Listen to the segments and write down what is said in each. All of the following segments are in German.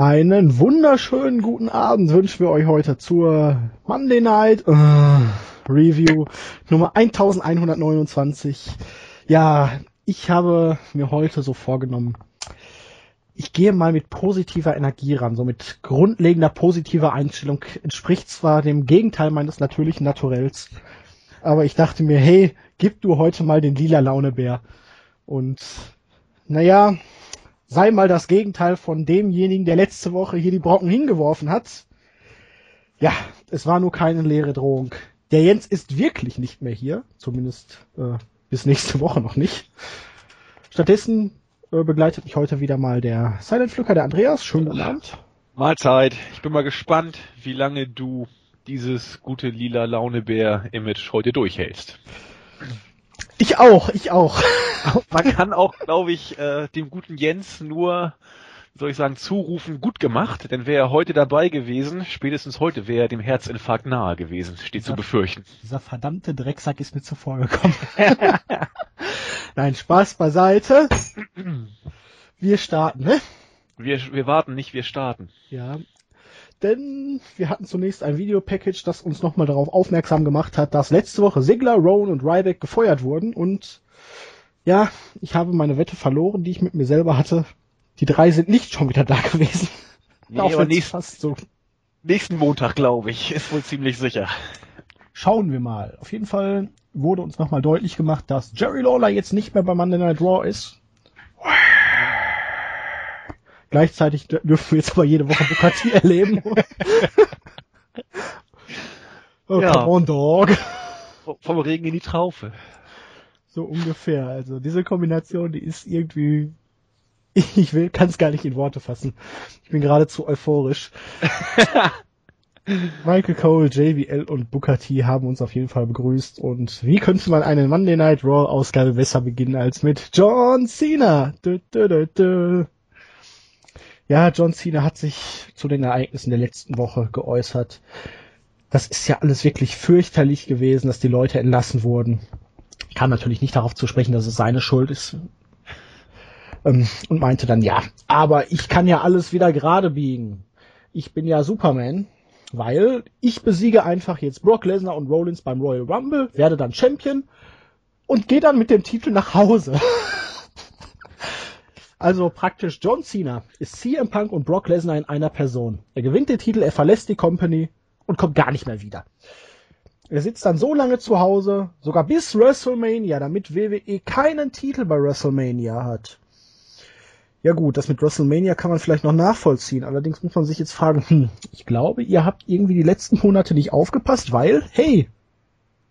Einen wunderschönen guten Abend wünschen wir euch heute zur Monday Night äh, Review Nummer 1129. Ja, ich habe mir heute so vorgenommen, ich gehe mal mit positiver Energie ran, so mit grundlegender positiver Einstellung. Entspricht zwar dem Gegenteil meines natürlichen Naturells, aber ich dachte mir, hey, gib du heute mal den lila Launebär. Und naja, sei mal das Gegenteil von demjenigen, der letzte Woche hier die Brocken hingeworfen hat. Ja, es war nur keine leere Drohung. Der Jens ist wirklich nicht mehr hier, zumindest äh, bis nächste Woche noch nicht. Stattdessen äh, begleitet mich heute wieder mal der Silent Flücker, der Andreas. Schönen guten Abend. Mahlzeit. Ich bin mal gespannt, wie lange du dieses gute lila Launebär-Image heute durchhältst. Ich auch, ich auch. Man kann auch, glaube ich, äh, dem guten Jens nur, soll ich sagen, zurufen, gut gemacht, denn wäre er heute dabei gewesen, spätestens heute wäre er dem Herzinfarkt nahe gewesen, steht dieser, zu befürchten. Dieser verdammte Drecksack ist mir zuvor gekommen. Nein, Spaß beiseite. Wir starten, ne? Wir, wir warten nicht, wir starten. Ja, denn wir hatten zunächst ein Videopackage, das uns nochmal darauf aufmerksam gemacht hat, dass letzte Woche Sigler, Rowan und Ryback gefeuert wurden und ja, ich habe meine Wette verloren, die ich mit mir selber hatte. Die drei sind nicht schon wieder da gewesen. Nee, aber nächst, fast so. nächsten Montag, glaube ich, ist wohl ziemlich sicher. Schauen wir mal. Auf jeden Fall wurde uns nochmal deutlich gemacht, dass Jerry Lawler jetzt nicht mehr bei Monday Night Raw ist. Gleichzeitig dürfen wir jetzt aber jede Woche Bukati erleben. oh, ja. come on, dog. Vom Regen in die Traufe. So ungefähr. Also diese Kombination, die ist irgendwie, ich will, kann es gar nicht in Worte fassen. Ich bin geradezu euphorisch. Michael Cole, JBL und Booker T haben uns auf jeden Fall begrüßt und wie könnte man eine Monday Night Raw Ausgabe besser beginnen als mit John Cena? Du, du, du, ja, John Cena hat sich zu den Ereignissen der letzten Woche geäußert. Das ist ja alles wirklich fürchterlich gewesen, dass die Leute entlassen wurden. Ich kam natürlich nicht darauf zu sprechen, dass es seine Schuld ist. Ähm, und meinte dann, ja, aber ich kann ja alles wieder gerade biegen. Ich bin ja Superman, weil ich besiege einfach jetzt Brock Lesnar und Rollins beim Royal Rumble, werde dann Champion und gehe dann mit dem Titel nach Hause. Also praktisch John Cena ist CM Punk und Brock Lesnar in einer Person. Er gewinnt den Titel, er verlässt die Company und kommt gar nicht mehr wieder. Er sitzt dann so lange zu Hause, sogar bis WrestleMania, damit WWE keinen Titel bei WrestleMania hat. Ja gut, das mit WrestleMania kann man vielleicht noch nachvollziehen. Allerdings muss man sich jetzt fragen, hm, ich glaube, ihr habt irgendwie die letzten Monate nicht aufgepasst, weil, hey,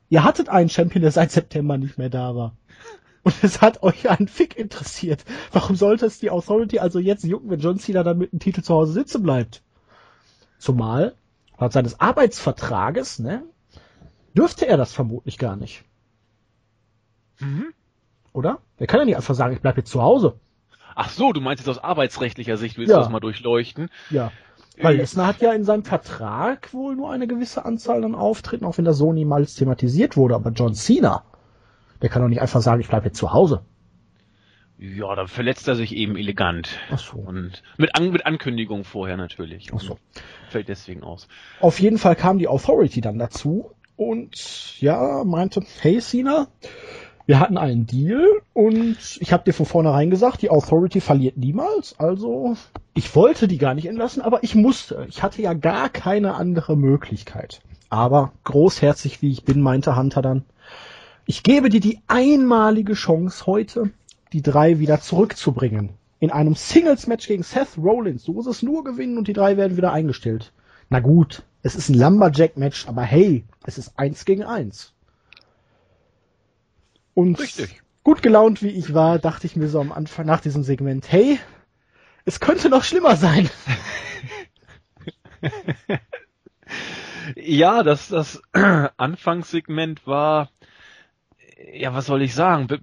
ihr hattet einen Champion, der seit September nicht mehr da war. Und es hat euch einen Fick interessiert. Warum sollte es die Authority also jetzt jucken, wenn John Cena dann mit dem Titel zu Hause sitzen bleibt? Zumal, laut seines Arbeitsvertrages, ne, dürfte er das vermutlich gar nicht. Mhm. Oder? Er kann ja nicht einfach sagen, ich bleib jetzt zu Hause. Ach so, du meinst jetzt aus arbeitsrechtlicher Sicht, willst ja. du das mal durchleuchten? Ja. Weil Lesnar hat ja in seinem Vertrag wohl nur eine gewisse Anzahl an Auftritten, auch wenn das so niemals thematisiert wurde. Aber John Cena, der kann doch nicht einfach sagen, ich bleibe jetzt zu Hause. Ja, dann verletzt er sich eben elegant. Ach so. Und mit, An mit Ankündigung vorher natürlich. Ach so. Fällt deswegen aus. Auf jeden Fall kam die Authority dann dazu und ja, meinte, hey Cena, wir hatten einen Deal und ich habe dir von vornherein gesagt, die Authority verliert niemals. Also ich wollte die gar nicht entlassen, aber ich musste. Ich hatte ja gar keine andere Möglichkeit. Aber großherzig wie ich bin, meinte Hunter dann, ich gebe dir die einmalige Chance heute, die drei wieder zurückzubringen. In einem Singles-Match gegen Seth Rollins. Du musst es nur gewinnen und die drei werden wieder eingestellt. Na gut, es ist ein Lumberjack-Match, aber hey, es ist eins gegen eins. Und Richtig. gut gelaunt wie ich war, dachte ich mir so am Anfang nach diesem Segment, hey, es könnte noch schlimmer sein. ja, das, das Anfangssegment war ja, was soll ich sagen? Be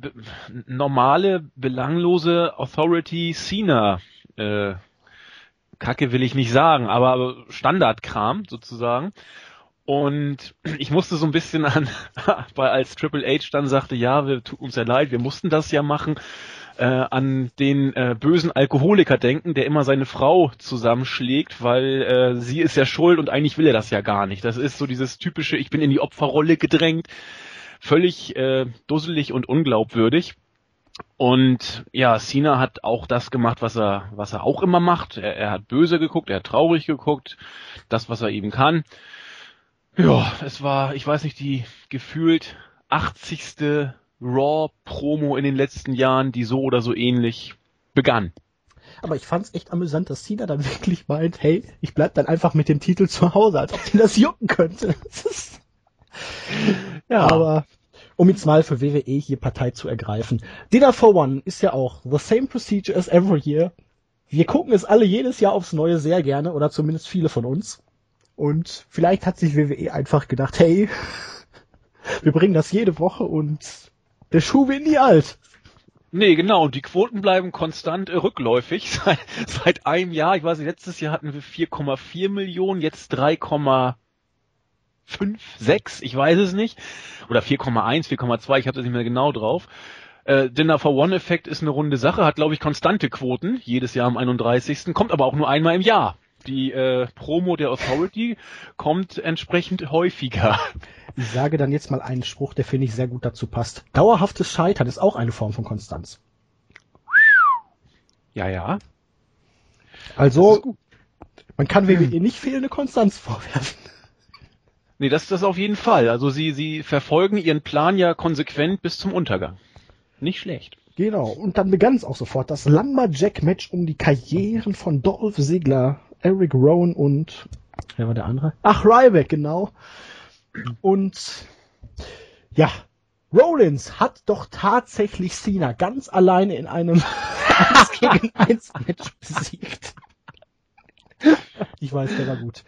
normale, belanglose Authority Cena. Äh, Kacke will ich nicht sagen, aber Standardkram sozusagen. Und ich musste so ein bisschen an, weil als Triple H dann sagte, ja, wir tut uns ja leid, wir mussten das ja machen, äh, an den äh, bösen Alkoholiker denken, der immer seine Frau zusammenschlägt, weil äh, sie ist ja schuld und eigentlich will er das ja gar nicht. Das ist so dieses typische, ich bin in die Opferrolle gedrängt, völlig äh, dusselig und unglaubwürdig. Und ja, Cena hat auch das gemacht, was er, was er auch immer macht. Er, er hat böse geguckt, er hat traurig geguckt, das, was er eben kann. Ja, es war, ich weiß nicht, die gefühlt 80. Raw-Promo in den letzten Jahren, die so oder so ähnlich begann. Aber ich fand's echt amüsant, dass Cena dann wirklich meint, hey, ich bleib dann einfach mit dem Titel zu Hause, als ob den das jucken könnte. ja, aber um jetzt mal für WWE hier Partei zu ergreifen. Dinner for One ist ja auch the same procedure as every year. Wir gucken es alle jedes Jahr aufs Neue sehr gerne, oder zumindest viele von uns. Und vielleicht hat sich WWE einfach gedacht, hey, wir bringen das jede Woche und der Schuh wird nie alt. Nee, genau. Und die Quoten bleiben konstant rückläufig seit, seit einem Jahr. Ich weiß nicht, letztes Jahr hatten wir 4,4 Millionen, jetzt 3,5, 6, ich weiß es nicht. Oder 4,1, 4,2, ich habe das nicht mehr genau drauf. Äh, Dinner for One Effekt ist eine runde Sache, hat glaube ich konstante Quoten, jedes Jahr am 31. Kommt aber auch nur einmal im Jahr. Die äh, Promo der Authority kommt entsprechend häufiger. Ich sage dann jetzt mal einen Spruch, der finde ich sehr gut dazu passt. Dauerhaftes Scheitern ist auch eine Form von Konstanz. Ja, ja. Also, man kann WWE nicht fehlende Konstanz vorwerfen. Nee, das ist das auf jeden Fall. Also sie, sie verfolgen ihren Plan ja konsequent bis zum Untergang. Nicht schlecht. Genau. Und dann begann es auch sofort das Lumberjack-Match um die Karrieren von Dolph Ziggler, Eric Rowan und wer war der andere? Ach, Ryback, genau. Und ja, Rollins hat doch tatsächlich Cena ganz alleine in einem 1 gegen 1 Match besiegt. Ich weiß, der war gut.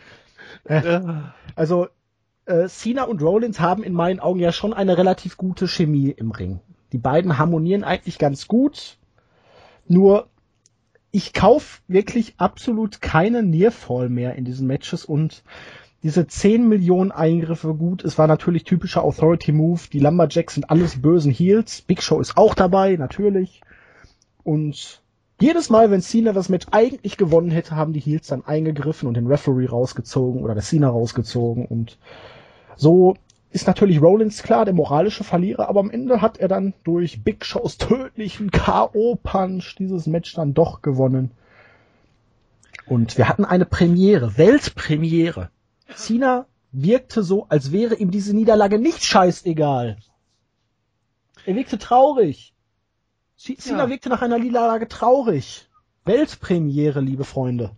Äh, also, äh, Cena und Rollins haben in meinen Augen ja schon eine relativ gute Chemie im Ring. Die beiden harmonieren eigentlich ganz gut. Nur ich kauf wirklich absolut keinen Nearfall mehr in diesen Matches und diese 10 Millionen Eingriffe, gut, es war natürlich typischer Authority Move, die Lumberjacks sind alles bösen Heels, Big Show ist auch dabei, natürlich. Und jedes Mal, wenn Cena das Match eigentlich gewonnen hätte, haben die Heels dann eingegriffen und den Referee rausgezogen oder der Cena rausgezogen und so ist natürlich Rollins klar der moralische Verlierer, aber am Ende hat er dann durch Big Shows tödlichen K.O.-Punch dieses Match dann doch gewonnen. Und wir hatten eine Premiere, Weltpremiere. Cena wirkte so, als wäre ihm diese Niederlage nicht scheißegal. Er wirkte traurig. Cena ja. wirkte nach einer Niederlage traurig. Weltpremiere, liebe Freunde.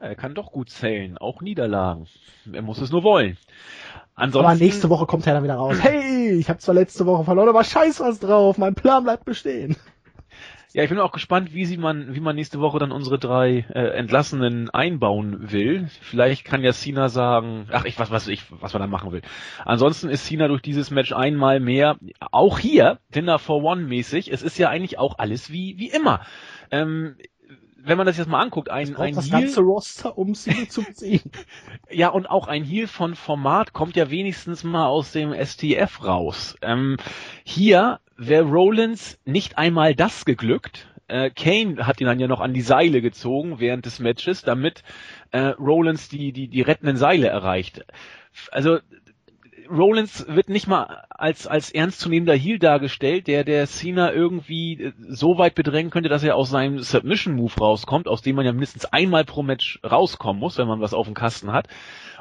Er kann doch gut zählen, auch Niederlagen. Er muss es nur wollen. Ansonsten, aber nächste Woche kommt er dann wieder raus. Hey, ich habe zwar letzte Woche verloren, aber scheiß was drauf, mein Plan bleibt bestehen. Ja, ich bin auch gespannt, wie sie man, wie man nächste Woche dann unsere drei äh, Entlassenen einbauen will. Vielleicht kann ja Cena sagen, ach ich was, was ich, was man da machen will. Ansonsten ist Cena durch dieses Match einmal mehr, auch hier Dinner for One mäßig. Es ist ja eigentlich auch alles wie wie immer. Ähm, wenn man das jetzt mal anguckt, ein, ein das Heel, ganze Roster, um sie zu ziehen. ja, und auch ein Heel von Format kommt ja wenigstens mal aus dem STF raus. Ähm, hier wäre Rollins nicht einmal das geglückt. Äh, Kane hat ihn dann ja noch an die Seile gezogen während des Matches, damit äh, Rollins die, die, die rettenden Seile erreicht. Also Rollins wird nicht mal als, als ernstzunehmender Heel dargestellt, der der Cena irgendwie äh, so weit bedrängen könnte, dass er aus seinem Submission-Move rauskommt, aus dem man ja mindestens einmal pro Match rauskommen muss, wenn man was auf dem Kasten hat.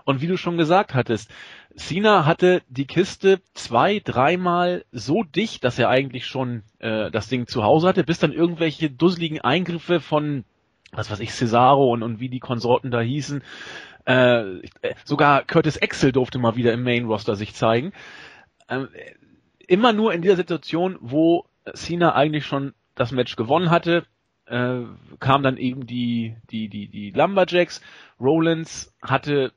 Und wie du schon gesagt hattest, Cena hatte die Kiste zwei, dreimal so dicht, dass er eigentlich schon äh, das Ding zu Hause hatte, bis dann irgendwelche dusseligen Eingriffe von was weiß ich, Cesaro und, und wie die Konsorten da hießen, äh, sogar Curtis Axel durfte mal wieder im Main Roster sich zeigen. Ähm, immer nur in dieser Situation, wo Cena eigentlich schon das Match gewonnen hatte, äh, kam dann eben die, die, die, die Lumberjacks. Rollins hatte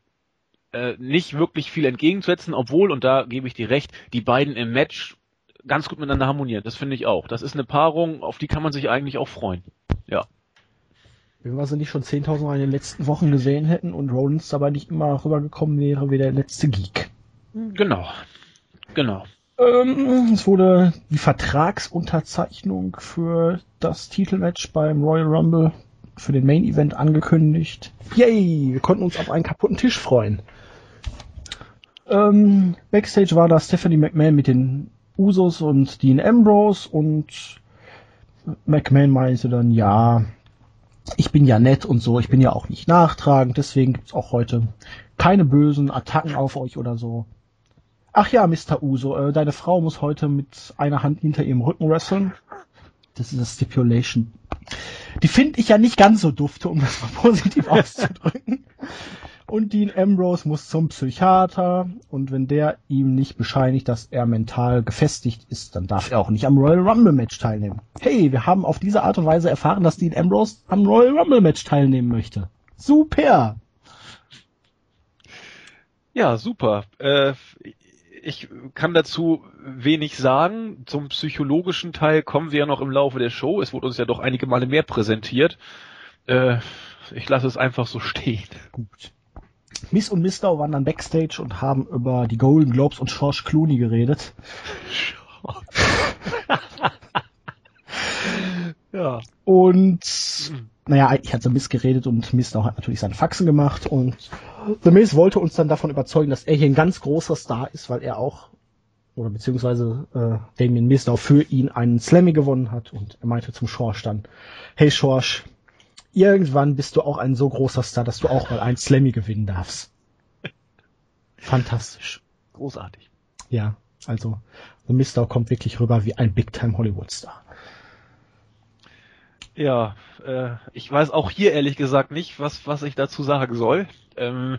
äh, nicht wirklich viel entgegenzusetzen, obwohl, und da gebe ich dir recht, die beiden im Match ganz gut miteinander harmonieren. Das finde ich auch. Das ist eine Paarung, auf die kann man sich eigentlich auch freuen. Ja. Wenn wir sie nicht schon 10.000 Mal in den letzten Wochen gesehen hätten und Rollins dabei nicht immer rübergekommen wäre wie der letzte Geek. Genau. Genau. Ähm, es wurde die Vertragsunterzeichnung für das Titelmatch beim Royal Rumble für den Main Event angekündigt. Yay! Wir konnten uns auf einen kaputten Tisch freuen. Ähm, Backstage war da Stephanie McMahon mit den Usos und Dean Ambrose und McMahon meinte dann, ja, ich bin ja nett und so, ich bin ja auch nicht nachtragend, deswegen gibt's auch heute keine bösen Attacken auf euch oder so. Ach ja, Mr. Uso, äh, deine Frau muss heute mit einer Hand hinter ihrem Rücken wresteln. Das ist das Stipulation. Die finde ich ja nicht ganz so dufte, um das mal positiv auszudrücken. Und Dean Ambrose muss zum Psychiater und wenn der ihm nicht bescheinigt, dass er mental gefestigt ist, dann darf er auch nicht am Royal Rumble Match teilnehmen. Hey, wir haben auf diese Art und Weise erfahren, dass Dean Ambrose am Royal Rumble Match teilnehmen möchte. Super! Ja, super. Äh, ich kann dazu wenig sagen. Zum psychologischen Teil kommen wir ja noch im Laufe der Show. Es wurde uns ja doch einige Male mehr präsentiert. Äh, ich lasse es einfach so stehen. Gut. Miss und Mister waren dann Backstage und haben über die Golden Globes und George Clooney geredet. ja. Und naja, ich hatte Miss geredet und Mister hat natürlich seine Faxen gemacht und The Miz wollte uns dann davon überzeugen, dass er hier ein ganz großer Star ist, weil er auch oder beziehungsweise äh, Damien Mister für ihn einen Slammy gewonnen hat und er meinte zum Schorsch dann, hey Schorsch, irgendwann bist du auch ein so großer Star, dass du auch mal einen Slammy gewinnen darfst. Fantastisch. Großartig. Ja, also The Mister kommt wirklich rüber wie ein Big-Time Hollywood-Star. Ja, äh, ich weiß auch hier ehrlich gesagt nicht, was, was ich dazu sagen soll. Ähm,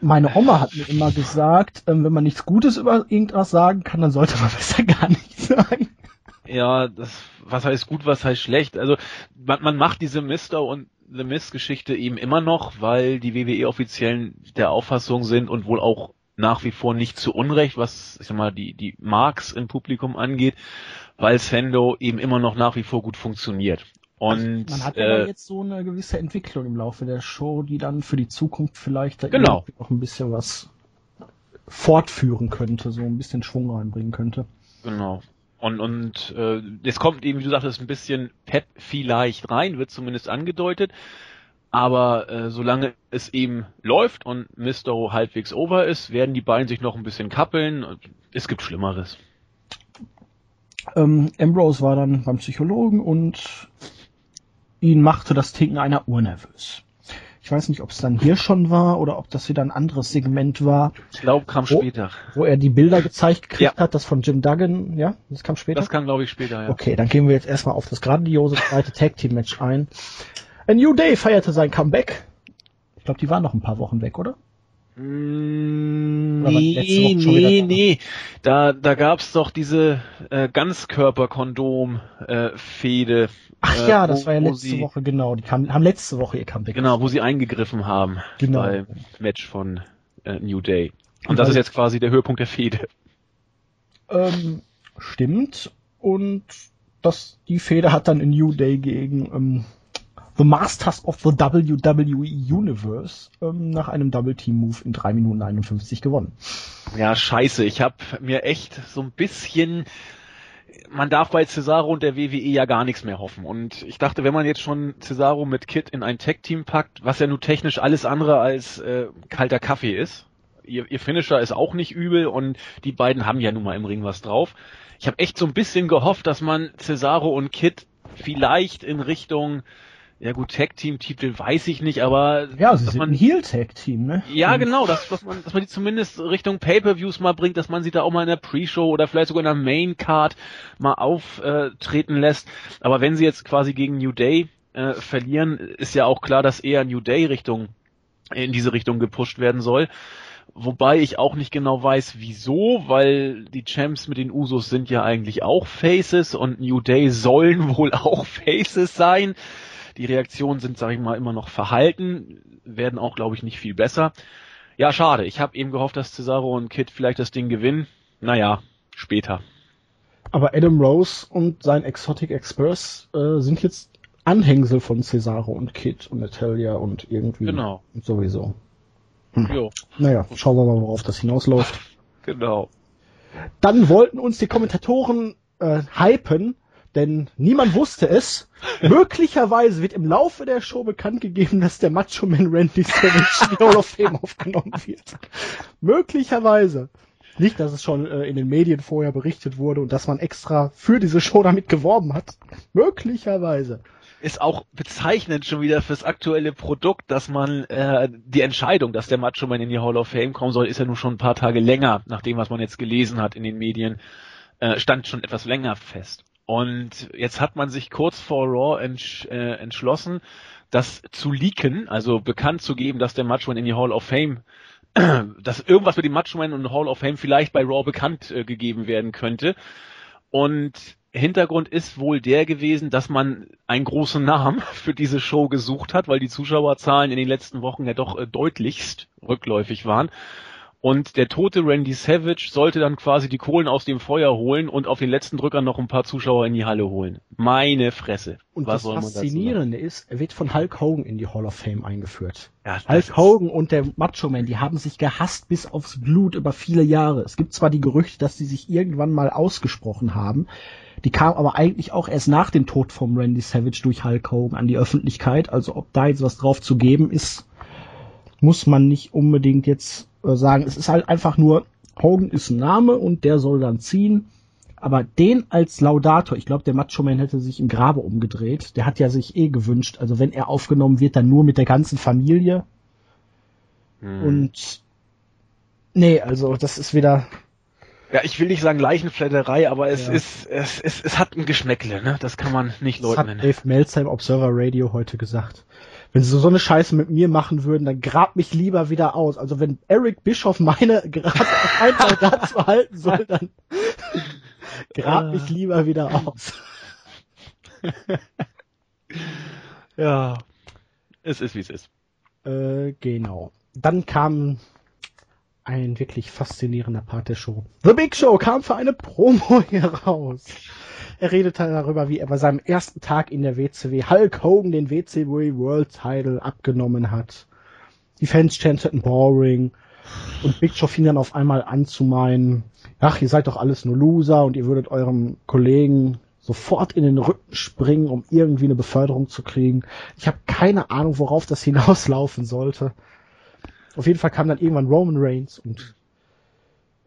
Meine Oma hat mir immer gesagt, ähm, wenn man nichts Gutes über irgendwas sagen kann, dann sollte man besser gar nichts sagen. Ja, das, was heißt gut, was heißt schlecht? Also man, man macht diese Mister und The Mist-Geschichte eben immer noch, weil die WWE-Offiziellen der Auffassung sind und wohl auch nach wie vor nicht zu Unrecht, was ich sag mal die die Marks im Publikum angeht, weil Sendo eben immer noch nach wie vor gut funktioniert. Und Man hat äh, aber jetzt so eine gewisse Entwicklung im Laufe der Show, die dann für die Zukunft vielleicht da Genau. noch ein bisschen was fortführen könnte, so ein bisschen Schwung reinbringen könnte. Genau. Und, und äh, es kommt eben, wie du sagtest, ein bisschen Pep vielleicht rein, wird zumindest angedeutet. Aber äh, solange es eben läuft und Mysterio halbwegs over ist, werden die beiden sich noch ein bisschen kappeln. Es gibt Schlimmeres. Ähm, Ambrose war dann beim Psychologen und ihn machte das Tinken einer Uhr nervös. Ich weiß nicht, ob es dann hier schon war oder ob das wieder ein anderes Segment war, Ich glaube, kam Oh. später. wo er die Bilder gezeigt gekriegt Ja. hat, das von Jim Duggan, ja, das kam später. Das kam, glaube ich, später, ja. Okay, dann gehen wir jetzt erstmal auf das grandiose zweite Tag Team Match ein. A New Day feierte sein Comeback. Ich glaube, die waren noch ein paar Wochen weg, oder? Letzte Nee, nee, da? nee. Da, da gab's doch diese äh, Ganzkörper-Kondom-Fehde. Ach äh, ja, das wo- war ja letzte sie, Woche, genau. Die kam, haben letzte Woche ihr Comeback. Genau, wo sie eingegriffen haben Genau. beim Match von äh, New Day. Und Und das weil- ist jetzt quasi der Höhepunkt der Fehde. Ähm, stimmt. Und das, die Fehde hat dann in New Day gegen ähm, The Masters of the WWE Universe ähm, nach einem Double Team Move in 3 Minuten 51 gewonnen. Ja, scheiße. Ich habe mir echt so ein bisschen man darf bei Cesaro und der WWE ja gar nichts mehr hoffen. Und ich dachte, wenn man jetzt schon Cesaro mit Kid in ein Tag-Team packt, was ja nun technisch alles andere als äh, kalter Kaffee ist, ihr, ihr Finisher ist auch nicht übel und die beiden haben ja nun mal im Ring was drauf. Ich habe echt so ein bisschen gehofft, dass man Cesaro und Kid vielleicht in Richtung ja gut, Tag-Team-Titel weiß ich nicht, aber Ja, sie dass sind man ein Heel-Tag-Team, ne? ja, genau, dass, dass, man, dass man die zumindest Richtung Pay-Per-Views mal bringt, dass man sie da auch mal in der Pre-Show oder vielleicht sogar in der Main-Card mal auftreten lässt. Aber wenn sie jetzt quasi gegen New Day äh, verlieren, ist ja auch klar, dass eher New Day Richtung in diese Richtung gepusht werden soll. Wobei ich auch nicht genau weiß, wieso, weil die Champs mit den Usos sind ja eigentlich auch Faces und New Day sollen wohl auch Faces sein. Die Reaktionen sind, sag ich mal, immer noch verhalten, werden auch, glaube ich, nicht viel besser. Ja, schade. Ich habe eben gehofft, dass Cesaro und Kid vielleicht das Ding gewinnen. Naja, später. Aber Adam Rose und sein Exotic Express äh, sind jetzt Anhängsel von Cesaro und Kid und Natalia und irgendwie Genau. und sowieso. Jo, Naja, schauen wir mal, worauf das hinausläuft. genau. Dann wollten uns die Kommentatoren äh, hypen, denn niemand wusste es. Möglicherweise wird im Laufe der Show bekannt gegeben, dass der Macho Man Randy Savage in die Hall of Fame aufgenommen wird. Möglicherweise. Nicht, dass es schon äh, in den Medien vorher berichtet wurde und dass man extra für diese Show damit geworben hat. Möglicherweise. Ist auch bezeichnend schon wieder fürs aktuelle Produkt, dass man äh, die Entscheidung, dass der Macho Man in die Hall of Fame kommen soll, ist ja nun schon ein paar Tage länger, nach dem, was man jetzt gelesen hat in den Medien, äh, stand schon etwas länger fest. Und jetzt hat man sich kurz vor Raw entsch äh, entschlossen, das zu leaken, also bekannt zu geben, dass der Macho Man in die Hall of Fame, dass irgendwas mit dem Macho Man und Hall of Fame vielleicht bei Raw bekannt äh, gegeben werden könnte. Und Hintergrund ist wohl der gewesen, dass man einen großen Namen für diese Show gesucht hat, weil die Zuschauerzahlen in den letzten Wochen ja doch äh, deutlichst rückläufig waren. Und der tote Randy Savage sollte dann quasi die Kohlen aus dem Feuer holen und auf den letzten Drückern noch ein paar Zuschauer in die Halle holen. Meine Fresse. Und Was das? Faszinierende ist, er wird von Hulk Hogan in die Hall of Fame eingeführt. Ja, Hulk Hogan und der Macho Man, die haben sich gehasst bis aufs Blut über viele Jahre. Es gibt zwar die Gerüchte, dass die sich irgendwann mal ausgesprochen haben, die kamen aber eigentlich auch erst nach dem Tod vom Randy Savage durch Hulk Hogan an die Öffentlichkeit. Also ob da jetzt was drauf zu geben ist, muss man nicht unbedingt jetzt sagen. Es ist halt einfach nur, Hogan ist ein Name und der soll dann ziehen. Aber den als Laudator, ich glaube, der Macho Man hätte sich im Grabe umgedreht. Der hat ja sich eh gewünscht, also wenn er aufgenommen wird, dann nur mit der ganzen Familie. Hm. Und nee, also das ist wieder. ja, ich will nicht sagen Leichenflatterei, aber es Ja. ist, es, es, es hat ein Geschmäckle, ne? Das kann man nicht Das hat leugnen. Dave Meltzer im Observer Radio heute gesagt. Wenn sie so eine Scheiße mit mir machen würden, dann grab mich lieber wieder aus. Also wenn Eric Bischoff meine gerade einfach dazu halten soll, dann grab mich lieber wieder aus. Ja. Es ist, wie es ist. Äh, genau. Dann kam ein wirklich faszinierender Part der Show. The Big Show kam für eine Promo hier raus. Er redete darüber, wie er bei seinem ersten Tag in der WCW Hulk Hogan den WCW World Title abgenommen hat. Die Fans chanteten boring und Big Show fing dann auf einmal an zu meinen, ach, ihr seid doch alles nur Loser und ihr würdet eurem Kollegen sofort in den Rücken springen, um irgendwie eine Beförderung zu kriegen. Ich habe keine Ahnung, worauf das hinauslaufen sollte. Auf jeden Fall kam dann irgendwann Roman Reigns und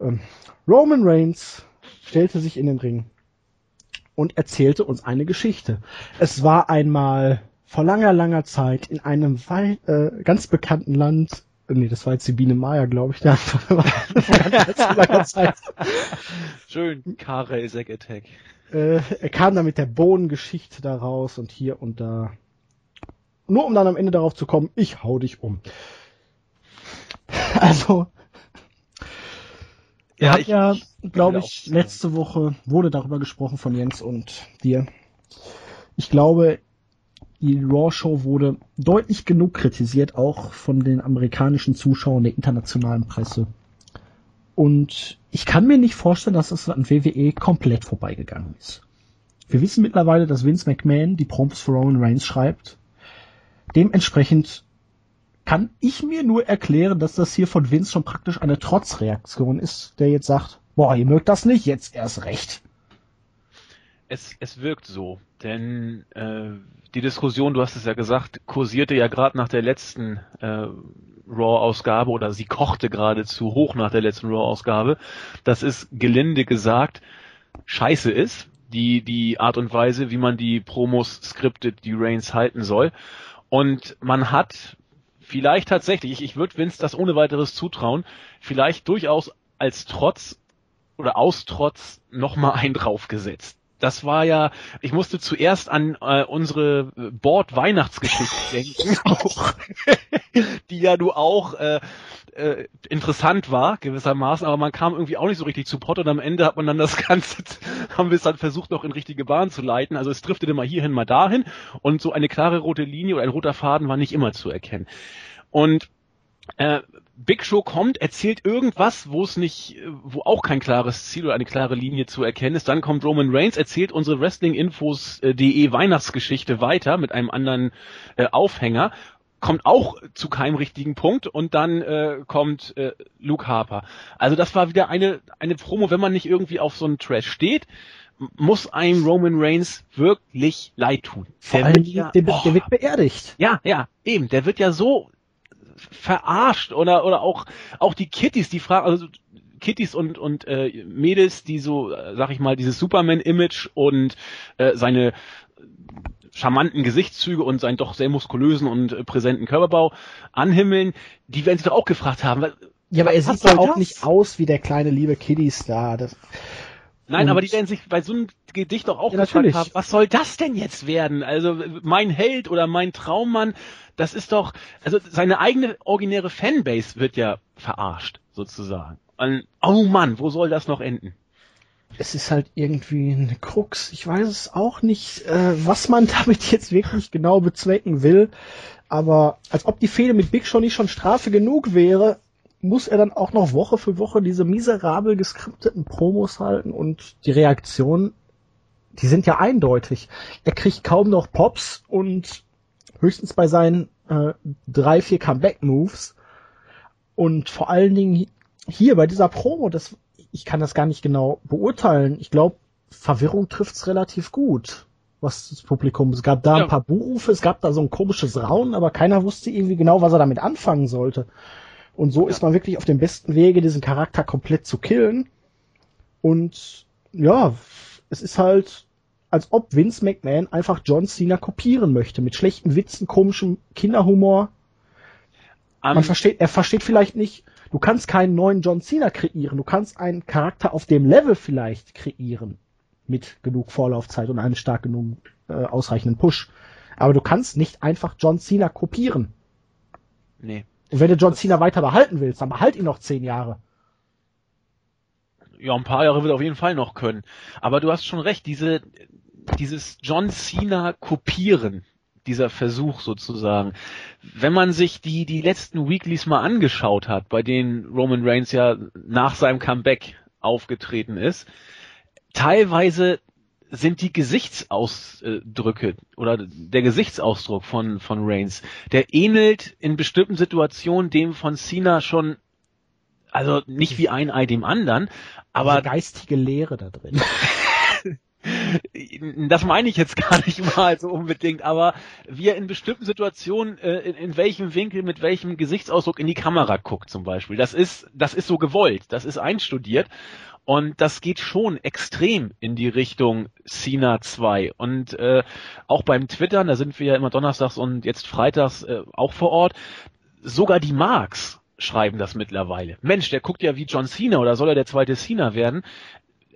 ähm, Roman Reigns stellte sich in den Ring und erzählte uns eine Geschichte. Es war einmal vor langer, langer Zeit in einem äh, ganz bekannten Land, äh, nee, das war jetzt die Biene Maya, glaube ich, war vor langer Zeit. Schön, Karel Zack Attack. Äh, er kam dann mit der Bohnengeschichte da raus und hier und da. Nur um dann am Ende darauf zu kommen, ich hau dich um. Also, er hat ja, glaube ich, letzte Woche wurde darüber gesprochen von Jens und dir. Ich glaube, die Raw-Show wurde deutlich genug kritisiert, auch von den amerikanischen Zuschauern der internationalen Presse. Und ich kann mir nicht vorstellen, dass es an WWE komplett vorbeigegangen ist. Wir wissen mittlerweile, dass Vince McMahon die Promos für Roman Reigns schreibt. Dementsprechend kann ich mir nur erklären, dass das hier von Vince schon praktisch eine Trotzreaktion ist, der jetzt sagt, boah, ihr mögt das nicht, jetzt erst recht. Es, es wirkt so, denn äh, die Diskussion, du hast es ja gesagt, kursierte ja gerade nach der letzten äh, Raw-Ausgabe oder sie kochte geradezu hoch nach der letzten Raw-Ausgabe, dass es gelinde gesagt scheiße ist, die, die Art und Weise, wie man die Promos skriptet, die Reigns halten soll. Und man hat vielleicht tatsächlich, ich, ich würde Vince das ohne weiteres zutrauen, vielleicht durchaus als Trotz oder aus Trotz nochmal einen draufgesetzt. Das war ja, ich musste zuerst an äh, unsere Board-Weihnachtsgeschichte denken, auch, die ja du auch äh, äh, interessant war, gewissermaßen, aber man kam irgendwie auch nicht so richtig zu Pott und am Ende hat man dann das Ganze, haben wir es dann versucht, noch in richtige Bahn zu leiten. Also es driftete mal hierhin, mal dahin und so eine klare rote Linie oder ein roter Faden war nicht immer zu erkennen. Und äh, Big Show kommt, erzählt irgendwas, wo es nicht, wo auch kein klares Ziel oder eine klare Linie zu erkennen ist. Dann kommt Roman Reigns, erzählt unsere Wrestlinginfos.de Weihnachtsgeschichte weiter mit einem anderen äh, Aufhänger kommt auch zu keinem richtigen Punkt und dann äh, kommt äh, Luke Harper. Also das war wieder eine eine Promo, wenn man nicht irgendwie auf so einen Trash steht, muss einem Roman Reigns wirklich leid tun. Vor der, allem, ja, der, der wird beerdigt. Ja, ja, eben. Der wird ja so verarscht oder oder auch auch die Kitties, die fragen, also Kitties und und äh, Mädels, die so, äh, sag ich mal, dieses Superman-Image und äh, seine charmanten Gesichtszüge und seinen doch sehr muskulösen und äh, präsenten Körperbau anhimmeln, die werden sich doch auch gefragt haben. Ja, aber er sieht ja auch das? nicht aus wie der kleine liebe Kitty-Star. Nein, und aber die werden sich bei so einem Gedicht doch auch ja, gefragt haben, was soll das denn jetzt werden? Also mein Held oder mein Traummann, das ist doch, also seine eigene originäre Fanbase wird ja verarscht, sozusagen. Und, oh Mann, wo soll das noch enden? Es ist halt irgendwie eine Krux. Ich weiß es auch nicht, äh, was man damit jetzt wirklich genau bezwecken will. Aber als ob die Fehde mit Big Show nicht schon Strafe genug wäre, muss er dann auch noch Woche für Woche diese miserabel geskripteten Promos halten und die Reaktionen, die sind ja eindeutig. Er kriegt kaum noch Pops und höchstens bei seinen äh, drei, vier Comeback-Moves. Und vor allen Dingen hier bei dieser Promo, das ich kann das gar nicht genau beurteilen. Ich glaube, Verwirrung trifft's relativ gut, was das Publikum. Es gab da ja. ein paar Buchrufe, es gab da so ein komisches Raunen, aber keiner wusste irgendwie genau, was er damit anfangen sollte. Und so ja. ist man wirklich auf dem besten Wege, diesen Charakter komplett zu killen. Und ja, es ist halt, als ob Vince McMahon einfach John Cena kopieren möchte, mit schlechten Witzen, komischem Kinderhumor. Um, man versteht, er versteht vielleicht nicht, Du kannst keinen neuen John Cena kreieren. Du kannst einen Charakter auf dem Level vielleicht kreieren. Mit genug Vorlaufzeit und einem stark genug äh, ausreichenden Push. Aber du kannst nicht einfach John Cena kopieren. Nee. Und wenn du John Cena weiter behalten willst, dann behalt ihn noch zehn Jahre. Ja, ein paar Jahre wird er auf jeden Fall noch können. Aber du hast schon recht, diese, dieses John Cena kopieren, dieser Versuch sozusagen. Wenn man sich die, die letzten Weeklies mal angeschaut hat, bei denen Roman Reigns ja nach seinem Comeback aufgetreten ist, teilweise sind die Gesichtsausdrücke oder der Gesichtsausdruck von, von Reigns, der ähnelt in bestimmten Situationen dem von Cena schon, also nicht wie ein Ei dem anderen, aber. Diese geistige Lehre da drin. das meine ich jetzt gar nicht mal so unbedingt, aber wie er in bestimmten Situationen, äh, in, in, welchem Winkel, mit welchem Gesichtsausdruck in die Kamera guckt zum Beispiel. Das ist, das ist so gewollt, das ist einstudiert. Und das geht schon extrem in die Richtung Cena 2. Und äh, auch beim Twittern, da sind wir ja immer donnerstags und jetzt freitags äh, auch vor Ort, sogar die Marks schreiben das mittlerweile. Mensch, der guckt ja wie John Cena oder soll er der zweite Cena werden?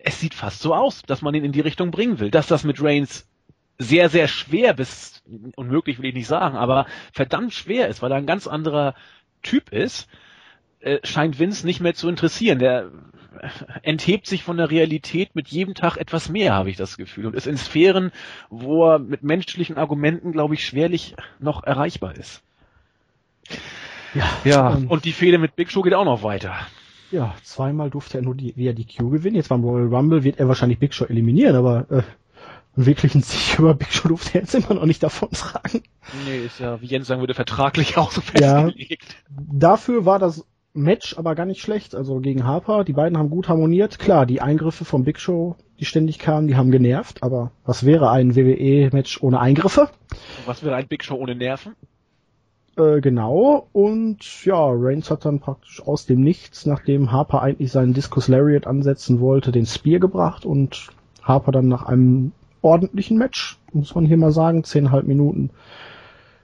Es sieht fast so aus, dass man ihn in die Richtung bringen will. Dass das mit Reigns sehr, sehr schwer bis unmöglich will ich nicht sagen, aber verdammt schwer ist, weil er ein ganz anderer Typ ist, äh, scheint Vince nicht mehr zu interessieren. Der enthebt sich von der Realität mit jedem Tag etwas mehr, habe ich das Gefühl, und ist in Sphären, wo er mit menschlichen Argumenten, glaube ich, schwerlich noch erreichbar ist. Ja, ja. und die Fehde mit Big Show geht auch noch weiter. Ja, zweimal durfte er nur die, via die Q gewinnen. Jetzt beim Royal Rumble wird er wahrscheinlich Big Show eliminieren, aber äh, einen wirklichen Sieg über Big Show durfte er jetzt immer noch nicht davon tragen. Nee, ist ja, wie Jens sagen würde, vertraglich auch so festgelegt. Ja, dafür war das Match aber gar nicht schlecht. Also gegen Harper, die beiden haben gut harmoniert. Klar, die Eingriffe vom Big Show, die ständig kamen, die haben genervt. Aber was wäre ein WWE-Match ohne Eingriffe? Was wäre ein Big Show ohne Nerven? Äh, genau, und ja, Reigns hat dann praktisch aus dem Nichts, nachdem Harper eigentlich seinen Discus Lariat ansetzen wollte, den Spear gebracht und Harper dann nach einem ordentlichen Match, muss man hier mal sagen, zehnhalb Minuten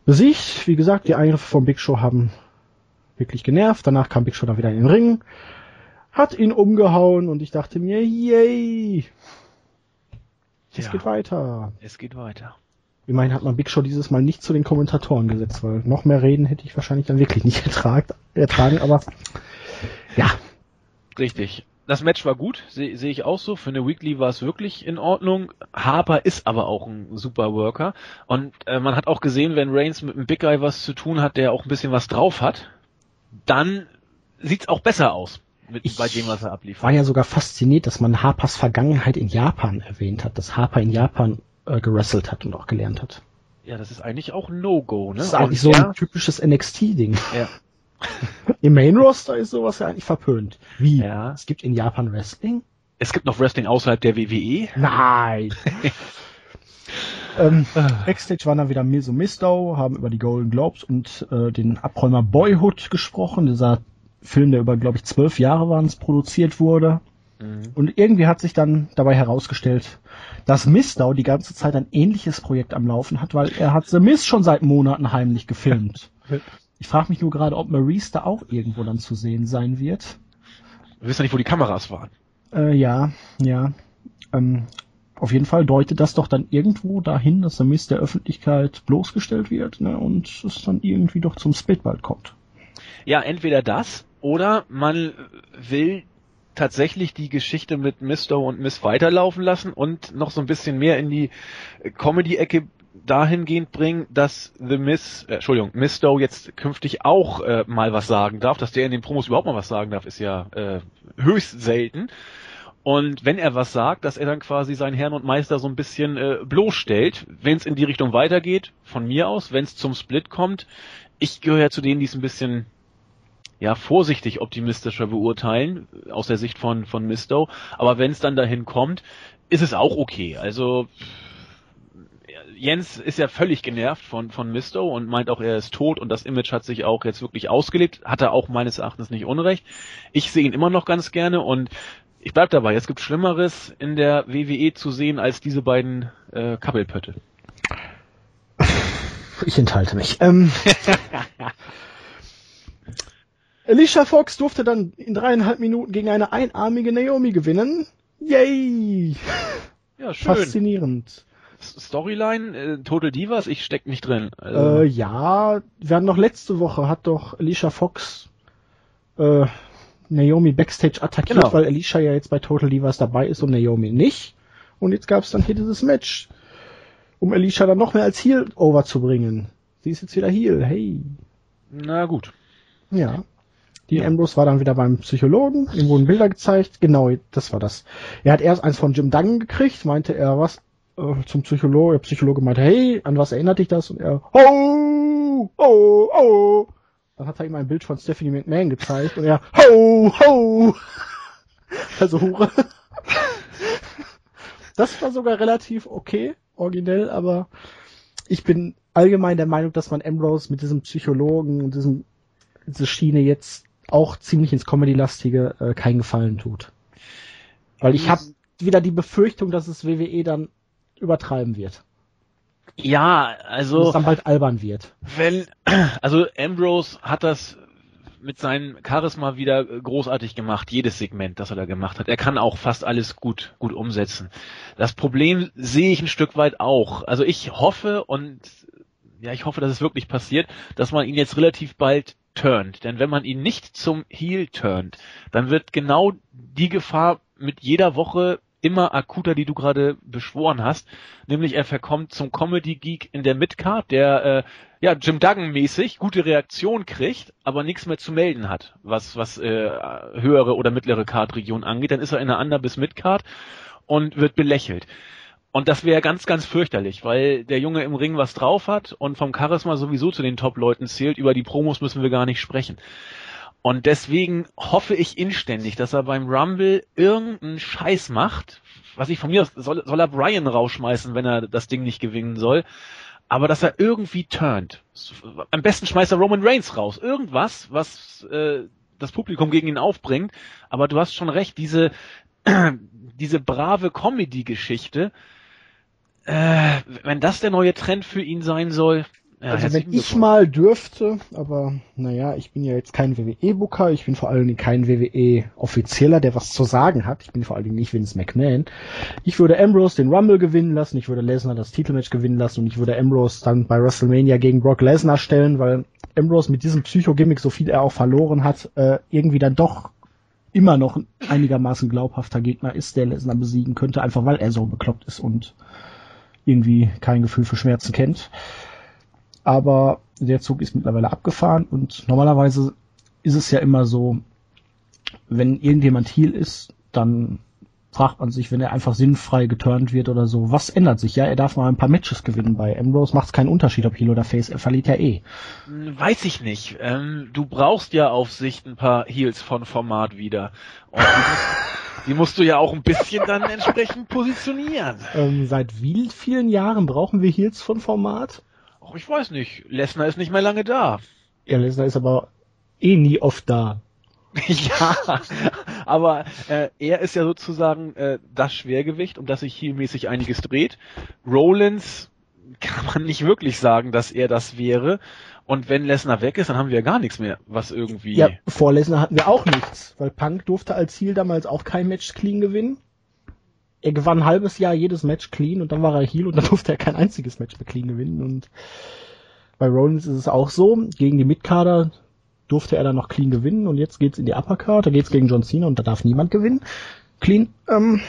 besiegt. Wie gesagt, die Eingriffe von Big Show haben wirklich genervt. Danach kam Big Show dann wieder in den Ring, hat ihn umgehauen und ich dachte mir, yay! Es ja, geht weiter. Es geht weiter. Immerhin hat man Big Show dieses Mal nicht zu den Kommentatoren gesetzt, weil noch mehr reden hätte ich wahrscheinlich dann wirklich nicht ertragt, ertragen, aber ja. Richtig. Das Match war gut, sehe seh ich auch so. Für eine Weekly war es wirklich in Ordnung. Harper ist aber auch ein super Worker. Und äh, man hat auch gesehen, wenn Reigns mit einem Big Guy was zu tun hat, der auch ein bisschen was drauf hat, dann sieht's auch besser aus. Mit, ich bei dem, was er abliefert. war ja sogar fasziniert, dass man Harpers Vergangenheit in Japan erwähnt hat, dass Harper in Japan äh, gerasselt hat und auch gelernt hat. Ja, das ist eigentlich auch No-Go, ne? Das ist eigentlich so ein typisches NXT-Ding. Ja. Im Main Roster ist sowas ja eigentlich verpönt. Wie? Ja. Es gibt in Japan Wrestling? Es gibt noch Wrestling außerhalb der WWE? Nein! ähm, Backstage waren dann wieder und Mistow, haben über die Golden Globes und äh, den Abräumer Boyhood gesprochen, dieser Film, der über, glaube ich, zwölf Jahre waren es produziert wurde. Mhm. Und irgendwie hat sich dann dabei herausgestellt, dass Mistow die ganze Zeit ein ähnliches Projekt am Laufen hat, weil er hat The Miz schon seit Monaten heimlich gefilmt. Ich frage mich nur gerade, ob Maurice da auch irgendwo dann zu sehen sein wird. Wir wissen ja nicht, wo die Kameras waren. Äh, ja, ja. Ähm, auf jeden Fall deutet das doch dann irgendwo dahin, dass der Mist der Öffentlichkeit bloßgestellt wird ne, und es dann irgendwie doch zum Split bald kommt. Ja, entweder das oder man will tatsächlich die Geschichte mit Mr. und Miss weiterlaufen lassen und noch so ein bisschen mehr in die Comedy-Ecke dahingehend bringen, dass The Miss, äh, Entschuldigung, Misto jetzt künftig auch äh, mal was sagen darf, dass der in den Promos überhaupt mal was sagen darf, ist ja äh, höchst selten. Und wenn er was sagt, dass er dann quasi seinen Herrn und Meister so ein bisschen äh, bloßstellt, wenn es in die Richtung weitergeht, von mir aus, wenn es zum Split kommt. Ich gehöre ja zu denen, die es ein bisschen ja vorsichtig optimistischer beurteilen aus der Sicht von von Misto. Aber wenn es dann dahin kommt, ist es auch okay. Also Jens ist ja völlig genervt von, von Misto und meint auch, er ist tot und das Image hat sich auch jetzt wirklich ausgelebt. Hat er auch meines Erachtens nicht unrecht. Ich sehe ihn immer noch ganz gerne und ich bleib dabei. Es gibt Schlimmeres in der WWE zu sehen als diese beiden äh, Kappelpötte. Ich enthalte mich. Ähm, Alicia Fox durfte dann in dreieinhalb Minuten gegen eine einarmige Naomi gewinnen. Yay! Ja, schön. Faszinierend. Storyline, äh, Total Divas, ich steck nicht drin. Also. Äh, ja, wir hatten noch letzte Woche, hat doch Alicia Fox äh, Naomi Backstage attackiert, genau. weil Alicia ja jetzt bei Total Divas dabei ist und Naomi nicht. Und jetzt gab es dann hier dieses Match, um Alicia dann noch mehr als Heel over zu bringen. Sie ist jetzt wieder Heel, hey. Na gut. Ja. Die ja. Ambrose war dann wieder beim Psychologen, ihm wurden Bilder gezeigt, genau, das war das. Er hat erst eins von Jim Duggan gekriegt, meinte er, was, äh, zum Psychologe, der Psychologe meinte, hey, an was erinnert dich das? Und er, ho, ho, ho. Dann hat er ihm ein Bild von Stephanie McMahon gezeigt und er, ho, ho. Also Hure. Das war sogar relativ okay, originell, aber ich bin allgemein der Meinung, dass man Ambrose mit diesem Psychologen und diesem, diese Schiene jetzt auch ziemlich ins Comedy-lastige äh, keinen Gefallen tut. Weil ich habe wieder die Befürchtung, dass es WWE dann übertreiben wird. Ja, also. Und es dann bald albern wird. Wenn, also Ambrose hat das mit seinem Charisma wieder großartig gemacht, jedes Segment, das er da gemacht hat. Er kann auch fast alles gut, gut umsetzen. Das Problem sehe ich ein Stück weit auch. Also ich hoffe und ja, ich hoffe, dass es wirklich passiert, dass man ihn jetzt relativ bald turnt. Denn wenn man ihn nicht zum Heel turnt, dann wird genau die Gefahr mit jeder Woche immer akuter, die du gerade beschworen hast. Nämlich er verkommt zum Comedy-Geek in der Midcard, der äh, ja Jim Duggan-mäßig gute Reaktion kriegt, aber nichts mehr zu melden hat, was was äh, höhere oder mittlere Card-Region angeht. Dann ist er in einer Under- bis Midcard und wird belächelt. Und das wäre ganz, ganz fürchterlich, weil der Junge im Ring was drauf hat und vom Charisma sowieso zu den Top-Leuten zählt. Über die Promos müssen wir gar nicht sprechen. Und deswegen hoffe ich inständig, dass er beim Rumble irgendeinen Scheiß macht. Was ich von mir soll, soll er Brian rausschmeißen, wenn er das Ding nicht gewinnen soll. Aber dass er irgendwie turnt. Am besten schmeißt er Roman Reigns raus. Irgendwas, was äh, das Publikum gegen ihn aufbringt. Aber du hast schon recht, diese, diese brave Comedy-Geschichte, äh, wenn das der neue Trend für ihn sein soll, ja, also wenn ich mal dürfte, aber naja, ich bin ja jetzt kein WWE-Booker, ich bin vor allen Dingen kein WWE-Offizieller, der was zu sagen hat. Ich bin vor allen Dingen nicht Vince McMahon. Ich würde Ambrose den Rumble gewinnen lassen, ich würde Lesnar das Titelmatch gewinnen lassen und ich würde Ambrose dann bei WrestleMania gegen Brock Lesnar stellen, weil Ambrose mit diesem Psycho-Gimmick, so viel er auch verloren hat, äh, irgendwie dann doch immer noch ein einigermaßen glaubhafter Gegner ist, der Lesnar besiegen könnte, einfach weil er so bekloppt ist und irgendwie kein Gefühl für Schmerzen kennt aber der Zug ist mittlerweile abgefahren und normalerweise ist es ja immer so, wenn irgendjemand Heal ist, dann fragt man sich, wenn er einfach sinnfrei geturnt wird oder so, was ändert sich? Ja, er darf mal ein paar Matches gewinnen. Bei Ambrose macht es keinen Unterschied, ob Heal oder Face, er verliert ja eh. Weiß ich nicht. Ähm, du brauchst ja auf Sicht ein paar Heals von Format wieder. Und die musst, du ja auch ein bisschen dann entsprechend positionieren. Ähm, seit wie vielen Jahren brauchen wir Heals von Format? Ach, ich weiß nicht. Lesnar ist nicht mehr lange da. Ja, Lesnar ist aber eh nie oft da. ja, aber äh, er ist ja sozusagen äh, das Schwergewicht, um das sich heelmäßig einiges dreht. Rollins kann man nicht wirklich sagen, dass er das wäre. Und wenn Lesnar weg ist, dann haben wir ja gar nichts mehr, was irgendwie. Ja, vor Lesnar hatten wir auch nichts, weil Punk durfte als Heal damals auch kein Match clean gewinnen. Er gewann ein halbes Jahr jedes Match clean und dann war er Heal und dann durfte er kein einziges Match mehr clean gewinnen. Und bei Rollins ist es auch so, gegen die Midkader durfte er dann noch clean gewinnen und jetzt geht's in die Uppercard, da geht's gegen John Cena und da darf niemand gewinnen. Clean, ähm,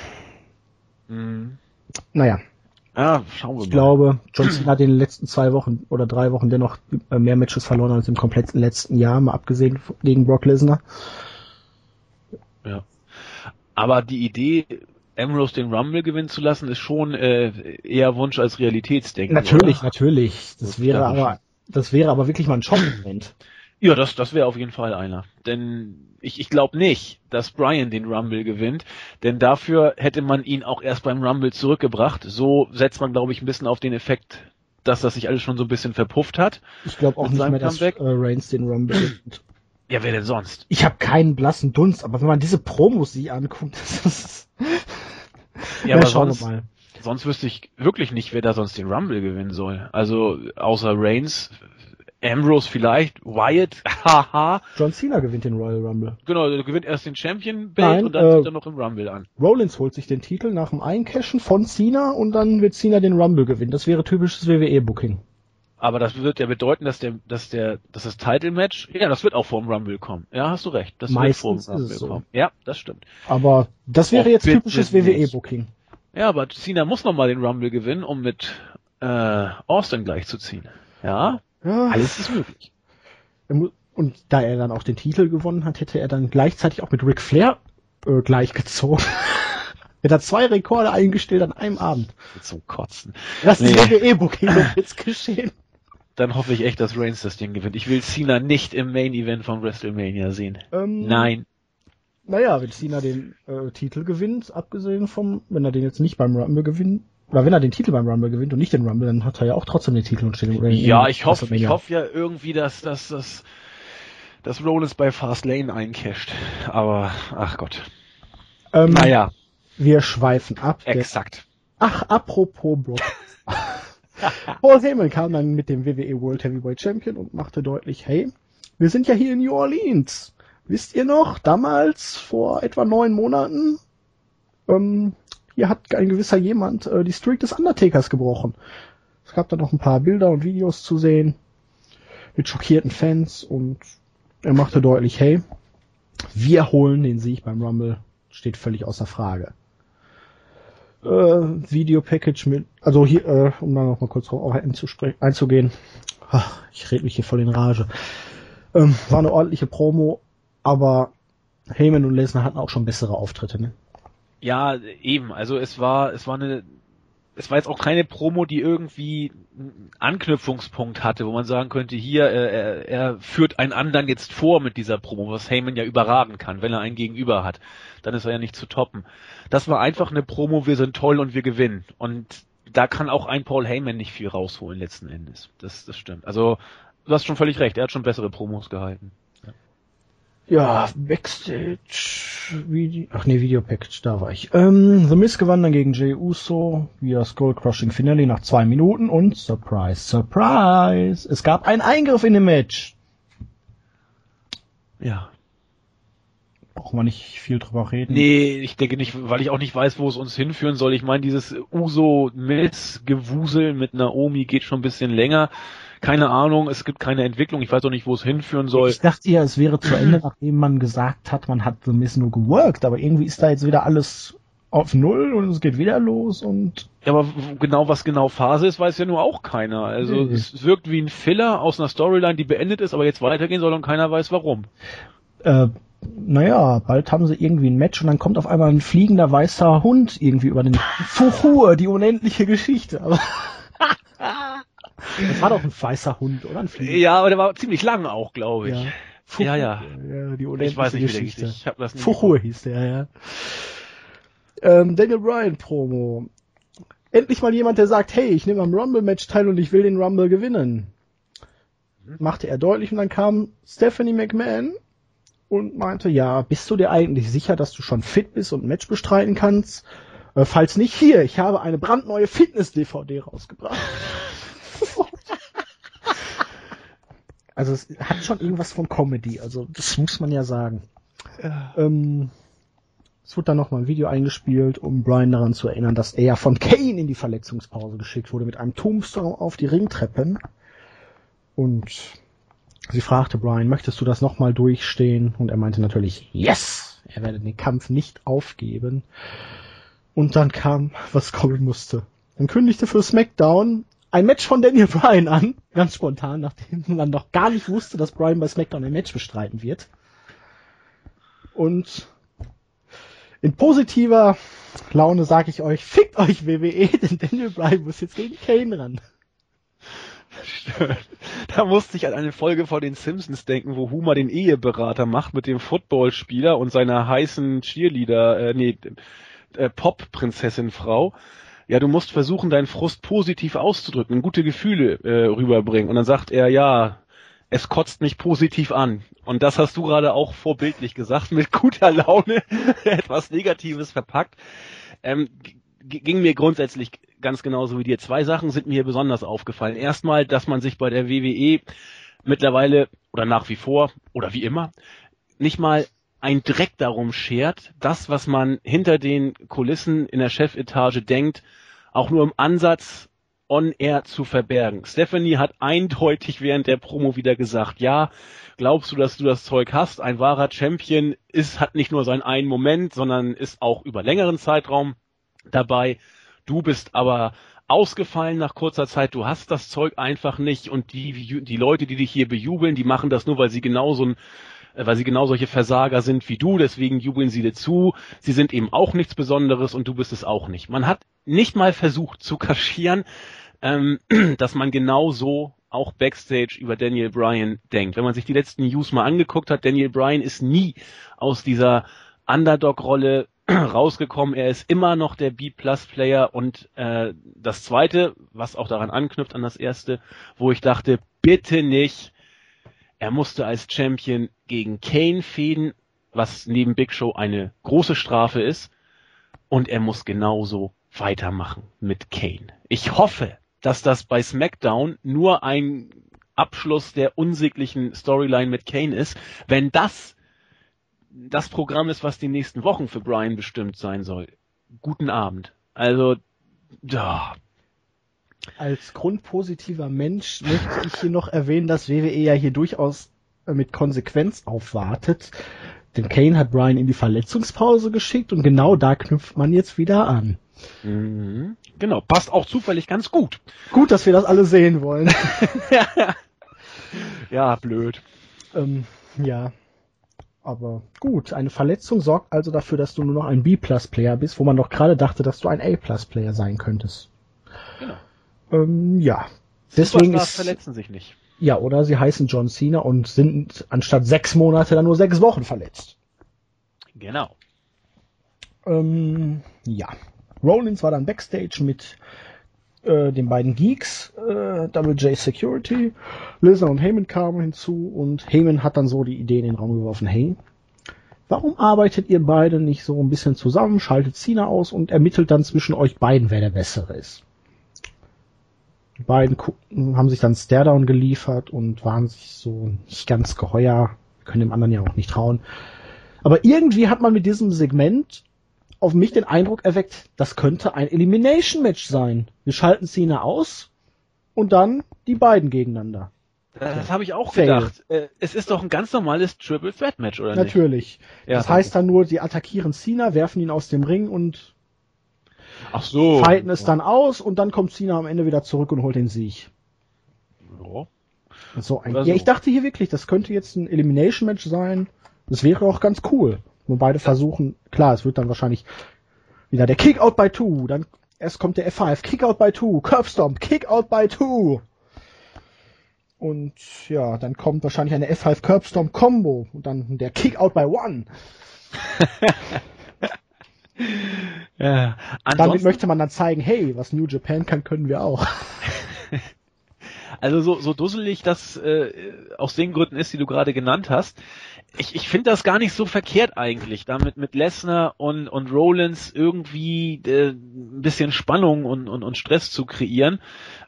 mhm. naja. Ja, schauen wir ich mal. glaube, John Cena hat in den letzten zwei Wochen oder drei Wochen dennoch äh, mehr Matches verloren als im kompletten letzten Jahr, mal abgesehen gegen Brock Lesnar. Ja. Aber die Idee, Ambrose den Rumble gewinnen zu lassen, ist schon äh, eher Wunsch als Realitätsdenken. Natürlich, oder? natürlich. Das, das wäre aber, das wäre aber wirklich mal ein Schockmoment. Ja, das, das wäre auf jeden Fall einer. Denn ich, ich glaube nicht, dass Brian den Rumble gewinnt, denn dafür hätte man ihn auch erst beim Rumble zurückgebracht. So setzt man, glaube ich, ein bisschen auf den Effekt, dass das sich alles schon so ein bisschen verpufft hat. Ich glaube auch nicht mehr, dass äh, Reigns den Rumble gewinnt. Ja, wer denn sonst? Ich habe keinen blassen Dunst, aber wenn man diese Promos sich anguckt, das ist... ja, aber sonst, mal. sonst wüsste ich wirklich nicht, wer da sonst den Rumble gewinnen soll. Also außer Reigns Ambrose vielleicht, Wyatt, haha. John Cena gewinnt den Royal Rumble. Genau, der gewinnt erst den Champion Belt und dann äh, zieht er noch im Rumble an. Rollins holt sich den Titel nach dem Eincashen von Cena und dann wird Cena den Rumble gewinnen. Das wäre typisches WWE-Booking. Aber das wird ja bedeuten, dass der, dass der, dass das Title Match, ja, das wird auch vor dem Rumble kommen. Ja, hast du recht. Das Meistens wird vor dem Rumble kommen. Ja, das stimmt. Aber das wäre Och, jetzt typisches WWE-Booking. Ja, aber Cena muss nochmal den Rumble gewinnen, um mit äh, Austin gleichzuziehen. Ja, ja. Alles ist möglich. Und da er dann auch den Titel gewonnen hat, hätte er dann gleichzeitig auch mit Ric Flair äh, gleichgezogen. er hat zwei Rekorde eingestellt an einem Abend. Zum Kotzen. Das nee. WWE-Booking jetzt geschehen. Dann hoffe ich echt, dass Reigns das Ding gewinnt. Ich will Cena nicht im Main-Event von WrestleMania sehen. Ähm, Nein. Naja, wenn Cena den äh, Titel gewinnt, abgesehen vom, wenn er den jetzt nicht beim Rumble gewinnt, oder wenn er den Titel beim Rumble gewinnt und nicht den Rumble, dann hat er ja auch trotzdem den Titel und steht im Ja, ich hoffe, ich hoffe ja irgendwie, dass, dass, dass, dass Rollins bei Fastlane eincasht. Aber, ach Gott. Ähm, naja. Wir schweifen ab. Exakt. Ach, apropos Brock. Paul Heyman kam dann mit dem WWE World Heavyweight Champion und machte deutlich, hey, wir sind ja hier in New Orleans. Wisst ihr noch, damals, vor etwa neun Monaten, ähm, hier hat ein gewisser jemand äh, die Streak des Undertakers gebrochen. Es gab da noch ein paar Bilder und Videos zu sehen mit schockierten Fans und er machte deutlich, hey, wir holen den Sieg beim Rumble, steht völlig außer Frage. Äh, Video-Package mit, also hier, äh, um da noch mal kurz drauf einzugehen, ach, ich rede mich hier voll in Rage. Ähm, war eine ordentliche Promo, aber Heyman und Lesnar hatten auch schon bessere Auftritte, ne? Ja, eben. Also es war, es war eine, es war jetzt auch keine Promo, die irgendwie einen Anknüpfungspunkt hatte, wo man sagen könnte, hier, äh, er, er führt einen anderen jetzt vor mit dieser Promo, was Heyman ja überragen kann, wenn er einen Gegenüber hat. Dann ist er ja nicht zu toppen. Das war einfach eine Promo, wir sind toll und wir gewinnen. Und da kann auch ein Paul Heyman nicht viel rausholen letzten Endes. Das, das stimmt. Also, du hast schon völlig recht, er hat schon bessere Promos gehalten. Ja, Backstage, Video, ach nee, Video Package, da war ich. Ähm, The Miz gewann dann gegen Jay Uso via Skull Crushing Finale nach zwei Minuten und Surprise, Surprise, es gab einen Eingriff in dem Match. Ja. Brauchen wir nicht viel drüber reden. Nee, ich denke nicht, weil ich auch nicht weiß, wo es uns hinführen soll. Ich meine, dieses Uso-Miz-Gewusel mit Naomi geht schon ein bisschen länger keine Ahnung, es gibt keine Entwicklung, ich weiß auch nicht, wo es hinführen soll. Ich dachte ja, es wäre zu Ende, nachdem man gesagt hat, man hat The Miss nur geworkt, aber irgendwie ist da jetzt wieder alles auf Null und es geht wieder los und. Ja, aber genau was genau Phase ist, weiß ja nur auch keiner. Also nee. es wirkt wie ein Filler aus einer Storyline, die beendet ist, aber jetzt weitergehen soll und keiner weiß warum. Äh, naja, bald haben sie irgendwie ein Match und dann kommt auf einmal ein fliegender weißer Hund irgendwie über den Fuchur, die unendliche Geschichte. Aber das war doch ein weißer Hund, oder? Ein Fliegen. Ja, aber der war ziemlich lang auch, glaube ich. Ja. Fuchur, ja, ja. ja die unendliche ich weiß nicht, Geschichte. Wie der, ich hab das nicht Fuchur hieß der, ja. Ähm, Daniel Bryan Promo. Endlich mal jemand, der sagt, hey, ich nehme am Rumble-Match teil und ich will den Rumble gewinnen. Machte er deutlich und dann kam Stephanie McMahon und meinte, ja, bist du dir eigentlich sicher, dass du schon fit bist und ein Match bestreiten kannst? Äh, falls nicht, hier, ich habe eine brandneue Fitness-DVD rausgebracht. also es hat schon irgendwas von Comedy, also das muss man ja sagen. Ja. Ähm, es wurde dann nochmal ein Video eingespielt, um Brian daran zu erinnern, dass er von Kane in die Verletzungspause geschickt wurde mit einem Tombstone auf die Ringtreppen. Und Sie fragte Brian, möchtest du das nochmal durchstehen? Und er meinte natürlich, yes! Er werde den Kampf nicht aufgeben. Und dann kam, was kommen musste. Dann kündigte für SmackDown ein Match von Daniel Bryan an, ganz spontan, nachdem man noch gar nicht wusste, dass Bryan bei SmackDown ein Match bestreiten wird. Und in positiver Laune sage ich euch, fickt euch WWE, denn Daniel Bryan muss jetzt gegen Kane ran. Da musste ich an eine Folge von den Simpsons denken, wo Homer den Eheberater macht mit dem Footballspieler und seiner heißen Cheerleader, äh, nee, äh, Pop-Prinzessin-Frau. Ja, du musst versuchen, deinen Frust positiv auszudrücken, gute Gefühle äh, rüberbringen. Und dann sagt er, ja, es kotzt mich positiv an. Und das hast du gerade auch vorbildlich gesagt, mit guter Laune etwas Negatives verpackt. Ähm, ging mir grundsätzlich ganz genauso wie dir. Zwei Sachen sind mir besonders aufgefallen. Erstmal, dass man sich bei der WWE mittlerweile oder nach wie vor oder wie immer nicht mal ein Dreck darum schert, das, was man hinter den Kulissen in der Chefetage denkt, auch nur im Ansatz on air zu verbergen. Stephanie hat eindeutig während der Promo wieder gesagt, ja, glaubst du, dass du das Zeug hast? Ein wahrer Champion ist, hat nicht nur seinen einen Moment, sondern ist auch über längeren Zeitraum dabei. Du bist aber ausgefallen nach kurzer Zeit, du hast das Zeug einfach nicht und die, die Leute, die dich hier bejubeln, die machen das nur, weil sie genauso ein äh, weil sie genau solche Versager sind wie du, deswegen jubeln sie dir zu. Sie sind eben auch nichts Besonderes und du bist es auch nicht. Man hat nicht mal versucht zu kaschieren, ähm, dass man genau so auch backstage über Daniel Bryan denkt. Wenn man sich die letzten News mal angeguckt hat, Daniel Bryan ist nie aus dieser Underdog-Rolle rausgekommen. Er ist immer noch der B-Plus-Player und äh, das zweite, was auch daran anknüpft an das erste, wo ich dachte, bitte nicht. Er musste als Champion gegen Kane fäden, was neben Big Show eine große Strafe ist. Und er muss genauso weitermachen mit Kane. Ich hoffe, dass das bei SmackDown nur ein Abschluss der unsäglichen Storyline mit Kane ist. Wenn das das Programm ist, was die nächsten Wochen für Brian bestimmt sein soll. Guten Abend. Also, da. Als grundpositiver Mensch möchte ich hier noch erwähnen, dass WWE ja hier durchaus äh, mit Konsequenz aufwartet. Denn Kane hat Brian in die Verletzungspause geschickt und genau da knüpft man jetzt wieder an. Mhm. Genau, passt auch zufällig ganz gut. Gut, dass wir das alle sehen wollen. ja, blöd. Ähm, ja, aber gut, eine Verletzung sorgt also dafür, dass du nur noch ein B-Plus-Player bist, wo man doch gerade dachte, dass du ein A-Plus-Player sein könntest. Genau. Ähm, ja. Deswegen ist, verletzen sich nicht. Ja, oder sie heißen John Cena und sind anstatt sechs Monate dann nur sechs Wochen verletzt. Genau. Ähm, ja. Rollins war dann Backstage mit äh, den beiden Geeks, äh, Double J Security, Lizard und Heyman kamen hinzu und Heyman hat dann so die Idee in den Raum geworfen, hey, warum arbeitet ihr beide nicht so ein bisschen zusammen, schaltet Cena aus und ermittelt dann zwischen euch beiden, wer der Bessere ist. Die beiden haben sich dann Staredown geliefert und waren sich so nicht ganz geheuer, können dem anderen ja auch nicht trauen. Aber irgendwie hat man mit diesem Segment auf mich den Eindruck erweckt, das könnte ein Elimination Match sein. Wir schalten Cena aus und dann die beiden gegeneinander. Das habe ich auch Fail. gedacht. Äh, es ist doch ein ganz normales Triple Threat Match, oder Natürlich. nicht? Natürlich. Ja, das heißt dann nur, sie attackieren Cena, werfen ihn aus dem Ring und Ach so. fighten es dann aus und dann kommt Cena am Ende wieder zurück und holt den Sieg. Ja. So ein, Oder ja, ich dachte hier wirklich, das könnte jetzt ein Elimination Match sein. Das wäre auch ganz cool. Wo beide versuchen, klar, es wird dann wahrscheinlich wieder der Kick out by two, dann erst kommt der F5, Kick out by two, Curve Stomp, Kick out by two. Und ja, dann kommt wahrscheinlich eine F5 Curb Stomp Combo und dann der Kick out by one. ja. Damit möchte man dann zeigen, hey, was New Japan kann, können wir auch. also so, so dusselig das äh, aus den Gründen ist, die du gerade genannt hast. Ich, ich finde das gar nicht so verkehrt eigentlich, damit mit Lesnar und, und Rollins irgendwie äh, ein bisschen Spannung und, und, und Stress zu kreieren,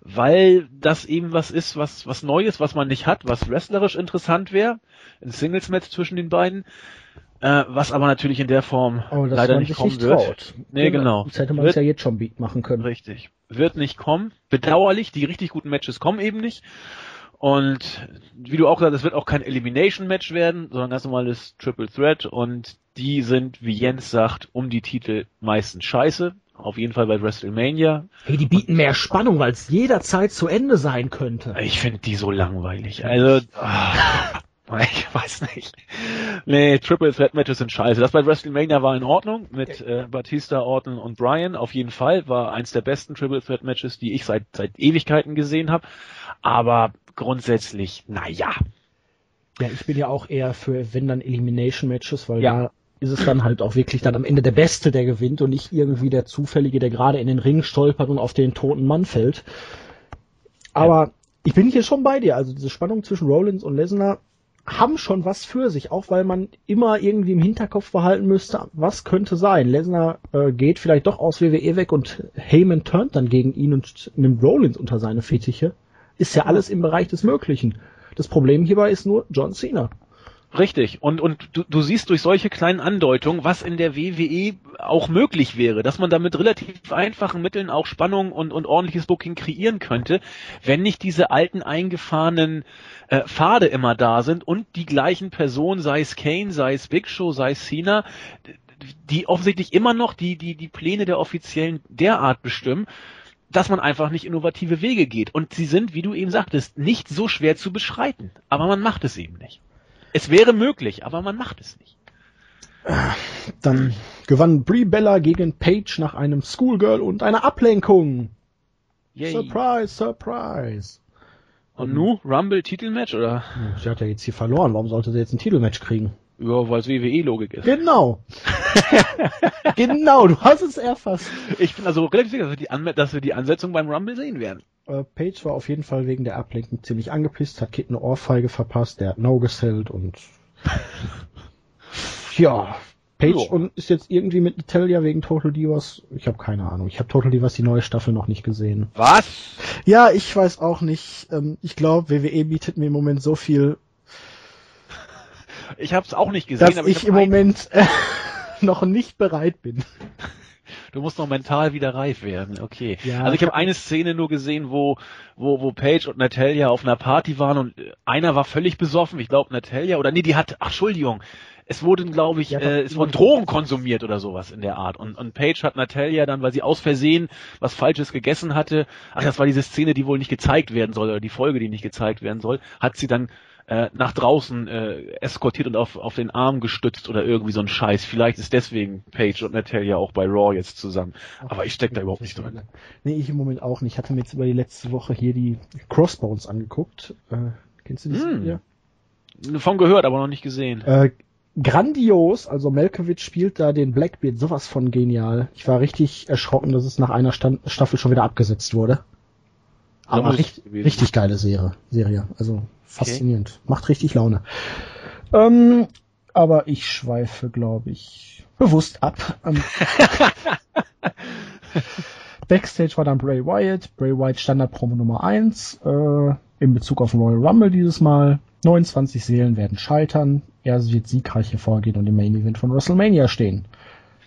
weil das eben was ist, was, was Neues, was man nicht hat, was wrestlerisch interessant wäre, ein Singles-Match zwischen den beiden, äh, was aber natürlich in der Form dass leider nicht kommen nicht wird. traut. Nee, genau. Jetzt hätte man Wird- es ja jetzt schon machen können. Richtig. Wird nicht kommen. Bedauerlich, die richtig guten Matches kommen eben nicht. Und wie du auch gesagt hast, es wird auch kein Elimination-Match werden, sondern ganz normales Triple Threat. Und die sind, wie Jens sagt, um die Titel meistens scheiße. Auf jeden Fall bei WrestleMania. Hey, die bieten mehr Spannung, weil es jederzeit zu Ende sein könnte. Ich finde die so langweilig. Also, ah, ich weiß nicht. Nee, Triple Threat Matches sind scheiße. Das bei WrestleMania war in Ordnung mit äh, Batista, Orton und Bryan. Auf jeden Fall war eins der besten Triple Threat Matches, die ich seit seit Ewigkeiten gesehen habe. Aber grundsätzlich, naja. Ja, ich bin ja auch eher für, wenn dann Elimination Matches, weil Ja. da ist es dann halt auch wirklich dann am Ende der Beste, der gewinnt und nicht irgendwie der Zufällige, der gerade in den Ring stolpert und auf den toten Mann fällt. Aber ich bin hier schon bei dir. Also diese Spannung zwischen Rollins und Lesnar haben schon was für sich, auch weil man immer irgendwie im Hinterkopf behalten müsste, was könnte sein. Lesnar äh, geht vielleicht doch aus WWE weg und Heyman turnt dann gegen ihn und nimmt Rollins unter seine Fittiche. Ist ja alles im Bereich des Möglichen. Das Problem hierbei ist nur John Cena. Richtig. Und, und du, du siehst durch solche kleinen Andeutungen, was in der WWE auch möglich wäre, dass man da mit relativ einfachen Mitteln auch Spannung und, und ordentliches Booking kreieren könnte, wenn nicht diese alten eingefahrenen äh, Pfade immer da sind und die gleichen Personen, sei es Kane, sei es Big Show, sei es Cena, die offensichtlich immer noch die, die, die Pläne der Offiziellen derart bestimmen, dass man einfach nicht innovative Wege geht. Und sie sind, wie du eben sagtest, nicht so schwer zu beschreiten. Aber man macht es eben nicht. Es wäre möglich, aber man macht es nicht. Dann gewann Brie Bella gegen Paige nach einem Schoolgirl und einer Ablenkung. Yay. Surprise, surprise. Und nu, Rumble Titelmatch oder? Sie hat ja jetzt hier verloren. Warum sollte sie jetzt ein Titelmatch kriegen? Ja, weil es WWE-Logik ist. Genau. genau, du hast es erfasst. Ich bin also relativ sicher, dass wir die, Anme dass wir die Ansetzung beim Rumble sehen werden. Äh, Paige war auf jeden Fall wegen der Ablenkung ziemlich angepisst, hat Kit eine Ohrfeige verpasst, der hat No gesellt und ja, Paige Ja. und ist jetzt irgendwie mit Natalia wegen Total Divas. Ich habe keine Ahnung. Ich habe Total Divas die neue Staffel noch nicht gesehen. Was? Ja, ich weiß auch nicht. Ähm, ich glaube, WWE bietet mir im Moment so viel, Ich habe es auch nicht gesehen, dass aber ich, hab im Moment äh, noch nicht bereit bin. Du musst noch mental wieder reif werden, okay. Ja. also ich habe eine Szene nur gesehen, wo, wo, wo Paige und Natalia auf einer Party waren und äh, einer war völlig besoffen, ich glaube Natalia, oder nee, die hat, ach Entschuldigung, es wurden, glaube ich, Ja, äh, es wurden Drogen konsumiert oder sowas in der Art. Und, und Paige hat Natalia dann, weil sie aus Versehen was Falsches gegessen hatte, ach, das war diese Szene, die wohl nicht gezeigt werden soll, oder die Folge, die nicht gezeigt werden soll, hat sie dann äh, nach draußen äh, eskortiert und auf, auf den Arm gestützt oder irgendwie so ein Scheiß. Vielleicht ist deswegen Paige und Natalia auch bei Raw jetzt zusammen. Aber ich steck da überhaupt nicht drin. Nee, ich im Moment auch nicht. Ich hatte mir jetzt über die letzte Woche hier die Crossbones angeguckt. Äh, kennst du die Hm. Serie? Von gehört, aber noch nicht gesehen. Äh, grandios, also Melkovic spielt da den Blackbeard sowas von genial. Ich war richtig erschrocken, dass es nach einer Stand Staffel schon wieder abgesetzt wurde. Aber richtig, richtig geile Serie, Serie. Also faszinierend. Macht richtig Laune. Ähm, aber ich schweife, glaube ich, bewusst ab. Ähm, Backstage war dann Bray Wyatt. Bray Wyatt Standard-Promo Nummer 1 äh, in Bezug auf Royal Rumble dieses Mal. 29 Seelen werden scheitern. Er wird siegreich hervorgehen und im Main Event von WrestleMania stehen.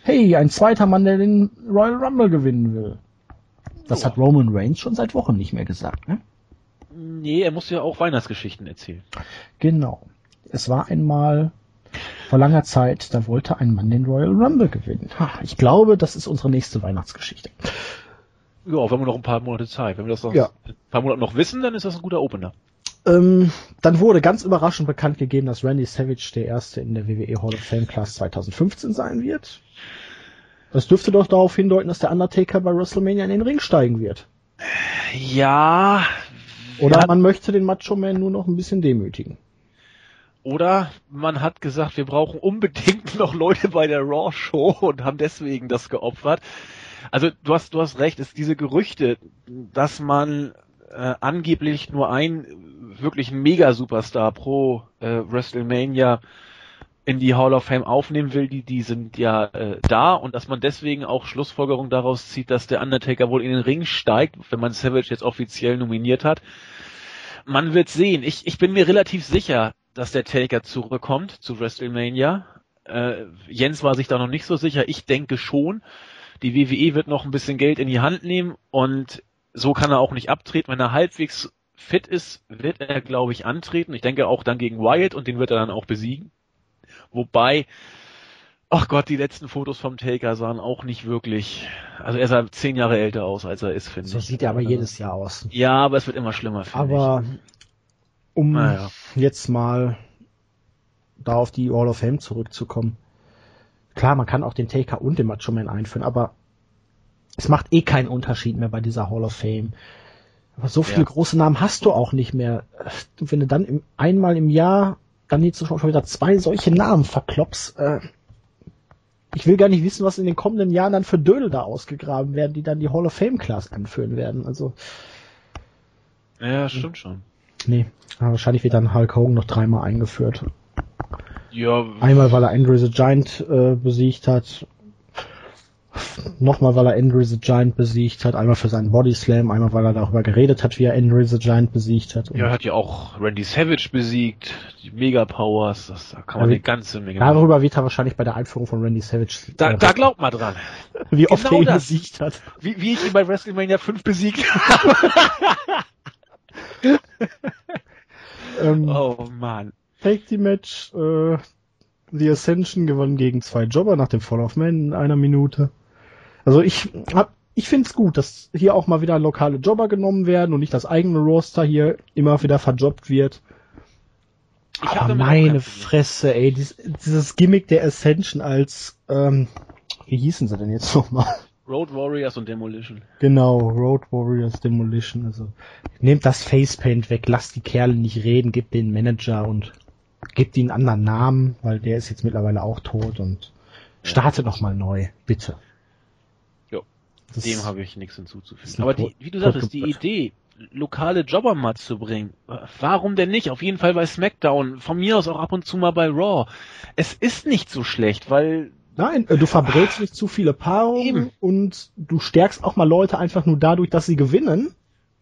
Hey, ein zweiter Mann, der den Royal Rumble gewinnen will. Das hat Roman Reigns schon seit Wochen nicht mehr gesagt, ne? Nee, er muss ja auch Weihnachtsgeschichten erzählen. Genau. Es war einmal Vor langer Zeit, da wollte ein Mann den Royal Rumble gewinnen. Ha, ich glaube, das ist unsere nächste Weihnachtsgeschichte. Ja, wenn wir noch ein paar Monate Zeit. Wenn wir das noch Ja. ein paar Monate noch wissen, dann ist das ein guter Opener. Ähm, dann wurde ganz überraschend bekannt gegeben, dass Randy Savage der erste in der WWE Hall of Fame Class 2015 sein wird. Das dürfte doch darauf hindeuten, dass der Undertaker bei WrestleMania in den Ring steigen wird. Ja. Oder ja, man möchte den Macho Man nur noch ein bisschen demütigen. Oder man hat gesagt, wir brauchen unbedingt noch Leute bei der Raw Show und haben deswegen das geopfert. Also du hast du hast recht, es diese Gerüchte, dass man äh, angeblich nur einen wirklichen Mega Superstar pro äh, WrestleMania in die Hall of Fame aufnehmen will, die die sind ja äh, da und dass man deswegen auch Schlussfolgerung daraus zieht, dass der Undertaker wohl in den Ring steigt, wenn man Savage jetzt offiziell nominiert hat. Man wird sehen. Ich, ich bin mir relativ sicher, dass der Taker zurückkommt zu WrestleMania. Äh, Jens war sich da noch nicht so sicher. Ich denke schon. Die WWE wird noch ein bisschen Geld in die Hand nehmen und so kann er auch nicht abtreten. Wenn er halbwegs fit ist, wird er, glaube ich, antreten. Ich denke auch dann gegen Wyatt und den wird er dann auch besiegen. Wobei, ach Gott, die letzten Fotos vom Taker sahen auch nicht wirklich, also er sah zehn Jahre älter aus, als er ist, finde So ich. sieht er aber jedes Jahr aus. Ja, aber es wird immer schlimmer, finde ich. Aber um Naja. jetzt mal da auf die Hall of Fame zurückzukommen. Klar, man kann auch den Taker und den Macho Man einführen, aber es macht eh keinen Unterschied mehr bei dieser Hall of Fame. Aber so viele Ja. große Namen hast du auch nicht mehr. Wenn du dann im, einmal im Jahr dann jetzt schon wieder zwei solche Namen verkloppst, äh, ich will gar nicht wissen, was in den kommenden Jahren dann für Dödel da ausgegraben werden, die dann die Hall of Fame Class anführen werden. Also, Ja, stimmt schon. nee, aber wahrscheinlich wird dann Hulk Hogan noch dreimal eingeführt. Ja, Einmal, weil er Andre the Giant äh, besiegt hat. Nochmal, weil er Andre the Giant besiegt hat. Einmal für seinen Body Slam. Einmal, weil er darüber geredet hat, wie er Andre the Giant besiegt hat. Und ja, er hat ja auch Randy Savage besiegt, die Mega Powers, das, da kann man Ja, eine ganze Menge machen. darüber wird er wahrscheinlich bei der Einführung von Randy Savage, Da, äh, da glaubt man dran. wie oft genau er ihn das. besiegt hat. Wie, wie ich ihn bei WrestleMania 5 besiegt habe. Ähm, oh Mann. Take Team Match, äh, The Ascension gewann gegen zwei Jobber nach dem Fall of Man in einer Minute. Also ich hab, ich find's gut, dass hier auch mal wieder lokale Jobber genommen werden und nicht das eigene Roster hier immer wieder verjobbt wird. Aber meine. Fresse, ey, dies, dieses Gimmick der Ascension als, ähm, wie hießen sie denn jetzt nochmal? Road Warriors und Demolition. Genau, Road Warriors Demolition. Also nehmt das Facepaint weg, lasst die Kerle nicht reden, gebt den Manager und gebt ihnen einen anderen Namen, weil der ist jetzt mittlerweile auch tot und startet noch mal neu, bitte. Das Dem habe ich nichts hinzuzufügen. Aber die, wie du sagtest, die. Idee, lokale Jobber mal zu bringen, warum denn nicht? Auf jeden Fall bei SmackDown, von mir aus auch ab und zu mal bei Raw. Es ist nicht so schlecht, weil Nein, äh, du verbrätst nicht zu viele Paarungen Eben. und du stärkst auch mal Leute einfach nur dadurch, dass sie gewinnen.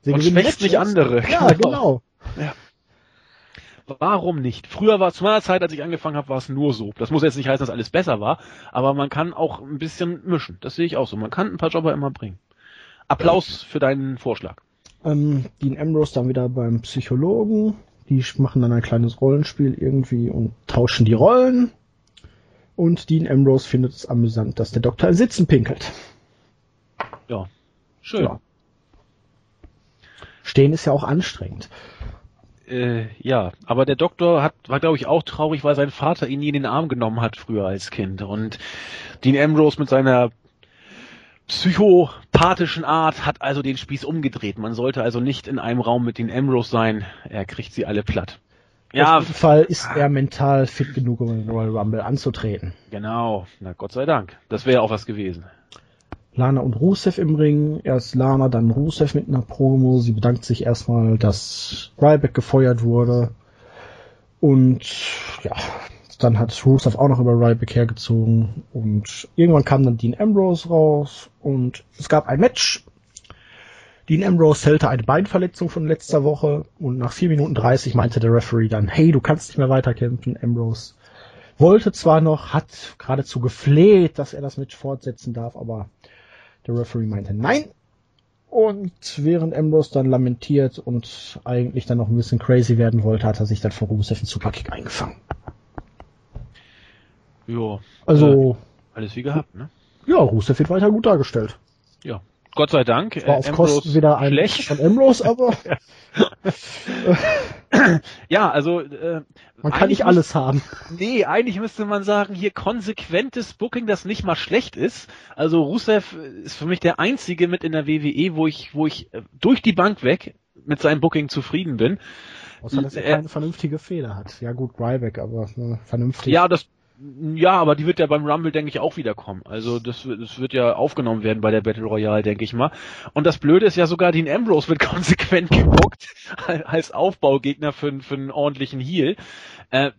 Sie Und gewinnen schwächst nicht andere. Ja, genau. Warum nicht? Früher war zu meiner Zeit, als ich angefangen habe, war es nur so. Das muss jetzt nicht heißen, dass alles besser war, aber man kann auch ein bisschen mischen. Das sehe ich auch so. Man kann ein paar Jobber immer bringen. Applaus für deinen Vorschlag. Ähm, Dean Ambrose dann wieder beim Psychologen. Die machen dann ein kleines Rollenspiel irgendwie und tauschen die Rollen. Und Dean Ambrose findet es amüsant, dass der Doktor im Sitzen pinkelt. Ja, schön. Ja. Stehen ist ja auch anstrengend. Äh, ja, aber der Doktor hat, war glaube ich auch traurig, weil sein Vater ihn nie in den Arm genommen hat früher als Kind. Und Dean Ambrose mit seiner psychopathischen Art hat also den Spieß umgedreht. Man sollte also nicht in einem Raum mit Dean Ambrose sein. Er kriegt sie alle platt. Ja, Auf jeden Fall ist er mental fit genug, um den Royal Rumble anzutreten. genau. Na Gott sei Dank. Das wäre auch was gewesen. Lana und Rusev im Ring. Erst Lana, dann Rusev mit einer Promo. Sie bedankt sich erstmal, dass Ryback gefeuert wurde. Und ja, dann hat Rusev auch noch über Ryback hergezogen. Und irgendwann kam dann Dean Ambrose raus. Und es gab ein Match. Dean Ambrose hält eine Beinverletzung von letzter Woche. Und nach 4 Minuten 30 meinte der Referee dann, hey, du kannst nicht mehr weiterkämpfen, Ambrose. Wollte zwar noch, hat geradezu gefleht, dass er das Match fortsetzen darf, aber der Referee meinte nein. Und während Ambrose dann lamentiert und eigentlich dann noch ein bisschen crazy werden wollte, hat er sich dann von Rusev einen Superkick eingefangen. Ja. Also, Äh, alles wie gehabt, ne? ja, Rusev wird weiter gut dargestellt. Ja. Gott sei Dank. War auf Kosten wieder ein schlecht. von Ambrose, aber Ja, also äh, man kann nicht alles haben. Nee, eigentlich müsste man sagen, hier konsequentes Booking, das nicht mal schlecht ist. Also Rusev ist für mich der einzige mit in der WWE, wo ich, wo ich äh, durch die Bank weg mit seinem Booking zufrieden bin. Außer, dass er Äh, keine vernünftige Feder hat. Ja gut, Ryback, aber äh, vernünftig. Ja, das, ja, aber die wird ja beim Rumble, denke ich, auch wiederkommen. Also das, wird- das wird ja aufgenommen werden bei der Battle Royale, denke ich mal. Und das Blöde ist ja sogar, Dean Ambrose wird konsequent gebuckt als Aufbaugegner für, einen- für einen ordentlichen Heal. Äh,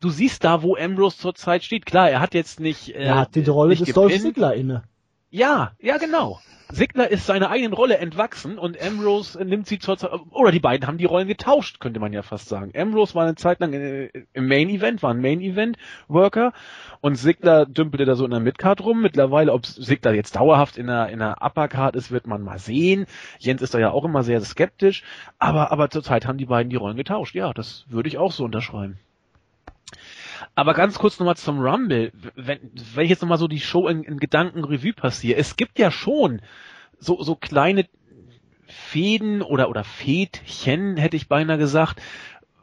du siehst da, wo Ambrose zurzeit steht. Klar, er hat jetzt nicht. Äh, er hat die Rolle des Dolph. Ziggler inne. Ja, ja, genau. Sigler ist seiner eigenen Rolle entwachsen und Ambrose nimmt sie zur oder die beiden haben die Rollen getauscht, könnte man ja fast sagen. Ambrose war eine Zeit lang äh, im Main Event, war ein Main Event Worker und Sigler dümpelte da so in der Midcard rum. Mittlerweile, ob Sigler jetzt dauerhaft in der in der Uppercard ist, wird man mal sehen. Jens ist da ja auch immer sehr skeptisch, aber aber zurzeit haben die beiden die Rollen getauscht. Ja, das würde ich auch so unterschreiben. Aber ganz kurz nochmal zum Rumble. Wenn, wenn ich jetzt nochmal so die Show in, in Gedankenrevue passiere, es gibt ja schon so, so kleine Fäden oder, oder Fädchen, hätte ich beinahe gesagt,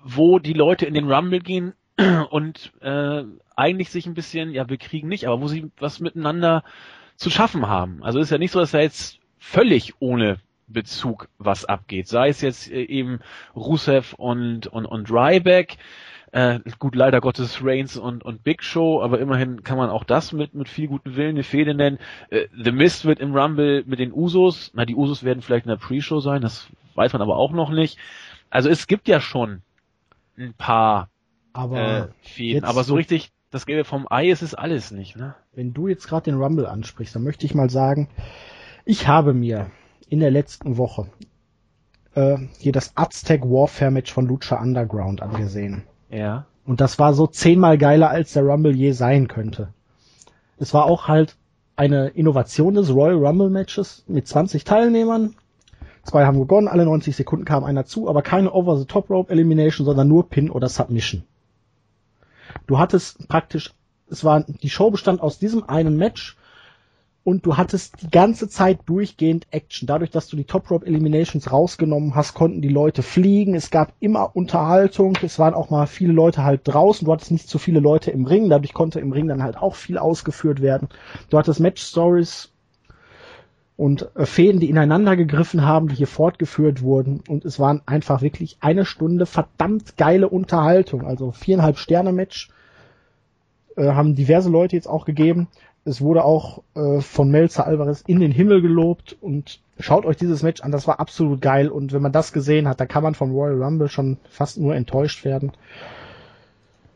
wo die Leute in den Rumble gehen und äh, eigentlich sich ein bisschen, ja, bekriegen nicht, aber wo sie was miteinander zu schaffen haben. Also ist ja nicht so, dass da jetzt völlig ohne Bezug was abgeht. Sei es jetzt äh, eben Rusev und, und, und Ryback, äh, gut, leider Gottes Reigns und, und Big Show, aber immerhin kann man auch das mit, mit viel gutem Willen eine Fehde nennen. Äh, The Mist wird im Rumble mit den Usos, na, die Usos werden vielleicht in der Pre-Show sein, das weiß man aber auch noch nicht. Also es gibt ja schon ein paar Aber äh, Fäden, aber so richtig das Gelbe vom Ei ist es alles nicht, ne? wenn du jetzt gerade den Rumble ansprichst, dann möchte ich mal sagen, ich habe mir in der letzten Woche äh, hier das Aztec Warfare Match von Lucha Underground angesehen. Ja. Und das war so zehnmal geiler, als der Rumble je sein könnte. Es war auch halt eine Innovation des Royal Rumble Matches mit 20 Teilnehmern. Zwei haben begonnen, alle 90 Sekunden kam einer zu, aber keine Over-the-Top-Rope Elimination, sondern nur Pin oder Submission. Du hattest praktisch, es war, die Show bestand aus diesem einen Match und du hattest die ganze Zeit durchgehend Action. Dadurch, dass du die Top Rope Eliminations rausgenommen hast, konnten die Leute fliegen. Es gab immer Unterhaltung. Es waren auch mal viele Leute halt draußen. Du hattest nicht so viele Leute im Ring. Dadurch konnte im Ring dann halt auch viel ausgeführt werden. Du hattest Match Stories und äh, Fäden, die ineinander gegriffen haben, die hier fortgeführt wurden. Und es waren einfach wirklich eine Stunde verdammt geile Unterhaltung. Also viereinhalb Sterne Match äh, haben diverse Leute jetzt auch gegeben. Es wurde auch äh, von Melzer Alvarez in den Himmel gelobt und schaut euch dieses Match an, das war absolut geil und wenn man das gesehen hat, da kann man vom Royal Rumble schon fast nur enttäuscht werden.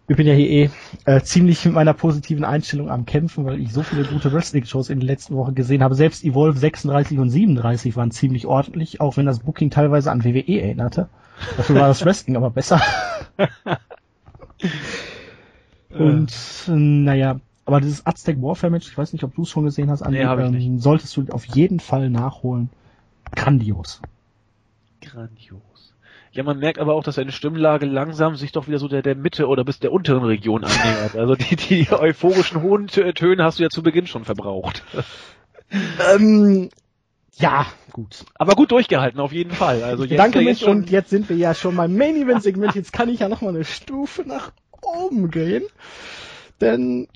Ich bin ja hier eh äh, ziemlich mit meiner positiven Einstellung am Kämpfen, weil ich so viele gute Wrestling-Shows in den letzten Wochen gesehen habe. Selbst Evolve 36 und 37 waren ziemlich ordentlich, auch wenn das Booking teilweise an WWE erinnerte. Dafür war das Wrestling aber besser. Und äh, naja, aber dieses Aztec Warfare Match, ich weiß nicht, ob du es schon gesehen hast, Andi, Nee, hab ich ähm, solltest du auf jeden Fall nachholen. Grandios. Grandios. Ja, man merkt aber auch, dass seine Stimmlage langsam sich doch wieder so der, der Mitte oder bis der unteren Region annähert. Also die, die euphorischen hohen Tö- Töne hast du ja zu Beginn schon verbraucht. Ähm, ja, gut. Aber gut durchgehalten, auf jeden Fall. Also Ich jetzt, jetzt mich schon, und jetzt sind wir ja schon beim Main Event Segment. Jetzt kann ich ja noch mal eine Stufe nach oben gehen. Denn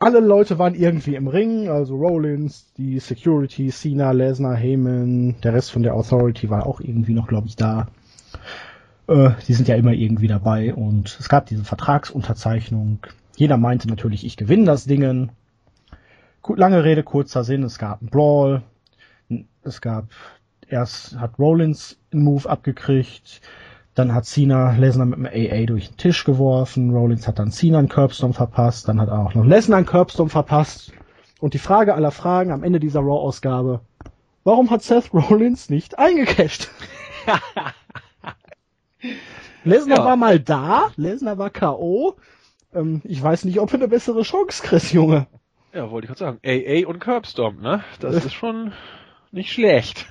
alle Leute waren irgendwie im Ring, also Rollins, die Security, Cena, Lesnar, Heyman, der Rest von der Authority war auch irgendwie noch, glaube ich, da. Äh, die sind ja immer irgendwie dabei und es gab diese Vertragsunterzeichnung. Jeder meinte natürlich, ich gewinne das Dingen. Lange Rede, kurzer Sinn, es gab einen Brawl, es gab, erst hat Rollins einen Move abgekriegt, dann hat Cena Lesnar mit dem AA durch den Tisch geworfen, Rollins hat dann Cena einen Curbstorm verpasst, dann hat auch noch Lesnar einen Curbstorm verpasst. Und die Frage aller Fragen am Ende dieser Raw-Ausgabe, warum hat Seth Rollins nicht eingecasht? Lesnar Ja. war mal da, Lesnar war K.O., ähm, ich weiß nicht, ob er eine bessere Chance kriegt, Junge. ja, wollte ich gerade sagen, AA und Curbstomp, ne? Das ist schon nicht schlecht.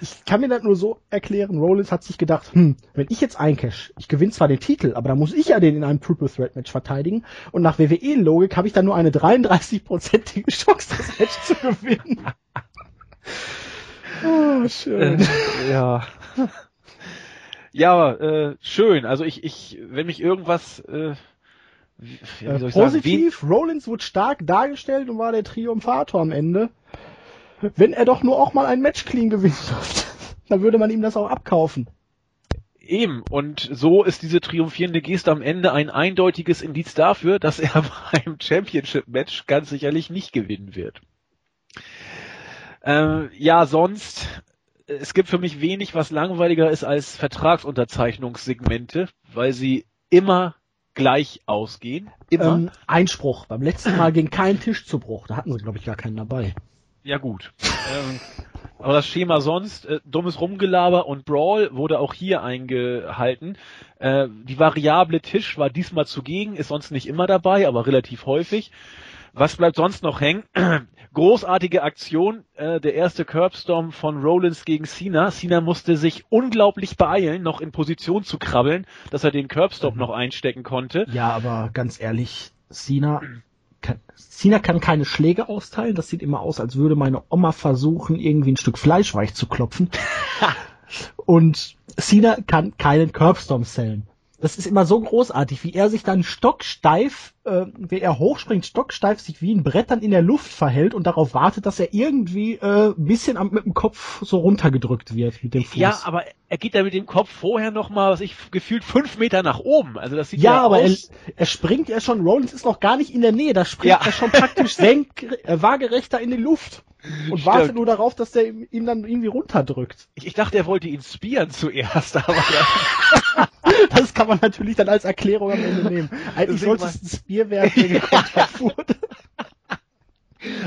Ich kann mir das nur so erklären, Rollins hat sich gedacht, hm, wenn ich jetzt eincash, ich gewinne zwar den Titel, aber dann muss ich ja den in einem Triple Threat Match verteidigen und nach WWE-Logik habe ich dann nur eine 33-prozentige Chance, das Match zu gewinnen. oh, schön. Äh, ja. Ja, äh, schön. Also ich, ich, wenn mich irgendwas äh, wie, wie soll ich Positiv, sagen, Rollins wurde stark dargestellt und war der Triumphator am Ende. Wenn er doch nur auch mal ein Match clean gewinnen dürfte, dann würde man ihm das auch abkaufen. Eben, und so ist diese triumphierende Geste am Ende ein eindeutiges Indiz dafür, dass er beim Championship-Match ganz sicherlich nicht gewinnen wird. Ähm, ja, sonst, es gibt für mich wenig, was langweiliger ist als Vertragsunterzeichnungssegmente, weil sie immer gleich ausgehen. Immer. Ähm, Einspruch. Beim letzten Mal ging kein Tisch zu Bruch. Da hatten sie, glaube ich, gar keinen dabei. Ja gut. ähm, aber das Schema sonst, äh, dummes Rumgelaber und Brawl wurde auch hier eingehalten. Äh, die Variable Tisch war diesmal zugegen, ist sonst nicht immer dabei, aber relativ häufig. Was bleibt sonst noch hängen? Großartige Aktion, äh, der erste Curbstorm von Rollins gegen Cena. Cena musste sich unglaublich beeilen, noch in Position zu krabbeln, dass er den Curbstop mhm. noch einstecken konnte. Ja, aber ganz ehrlich, Cena kann, Cena kann keine Schläge austeilen. Das sieht immer aus, als würde meine Oma versuchen, irgendwie ein Stück Fleisch weich zu klopfen. Und Cena kann keinen Curbstorm zählen. Das ist immer so großartig, wie er sich dann stocksteif, äh, wie er hochspringt, stocksteif sich wie ein Brett dann in der Luft verhält und darauf wartet, dass er irgendwie äh, bisschen am, mit dem Kopf so runtergedrückt wird mit dem Fuß. Ja, aber er geht da mit dem Kopf vorher noch mal, was ich gefühlt fünf Meter nach oben. Also das sieht ja, ja aber er, er, springt ja schon. Rollins ist noch gar nicht in der Nähe. Da springt ja. er schon praktisch senk, äh, waagerechter in die Luft und Stimmt. wartet nur darauf, dass der ihm, dann irgendwie runterdrückt. Ich, ich dachte, er wollte ihn spieren zuerst, aber das kann man natürlich dann als Erklärung am Ende nehmen. Eigentlich sollte es ein Spear der gekontert wurde.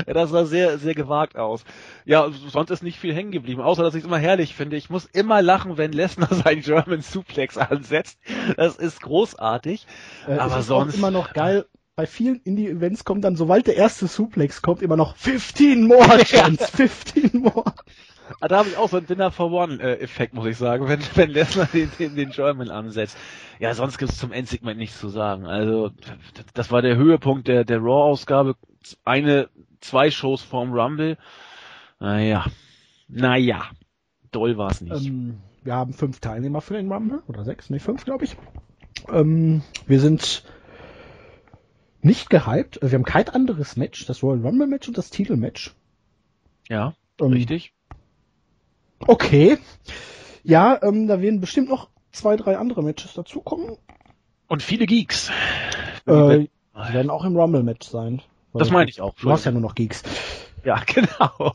Ja, das sah sehr, sehr gewagt aus. Ja, sonst ist nicht viel hängen geblieben, außer dass ich es immer herrlich finde. Ich muss immer lachen, wenn Lesnar seinen German Suplex ansetzt. Das ist großartig. Äh, aber ist sonst immer noch geil. Bei vielen Indie-Events kommt dann, sobald der erste Suplex kommt, immer noch 15 more Chance, 15 more. Ah, da habe ich auch so einen Dinner for One-Effekt, muss ich sagen, wenn, wenn Lesnar den, den, den German ansetzt. Ja, sonst gibt's zum Endsegment nichts zu sagen. Also, das war der Höhepunkt der, der Raw-Ausgabe. Eine, zwei Shows vorm Rumble. Naja, naja, doll war's nicht. Ähm, wir haben fünf Teilnehmer für den Rumble, oder sechs, nee, fünf, glaube ich. Ähm, wir sind nicht gehypt. Wir haben kein anderes Match, das Royal Rumble Match und das Titelmatch. Ja, ähm, richtig. Okay. Ja, ähm, da werden bestimmt noch zwei, drei andere Matches dazukommen. Und viele Geeks. Äh, die werden auch im Rumble-Match sein. Das meine ich auch. Du hast ja nur noch Geeks. Ja, genau.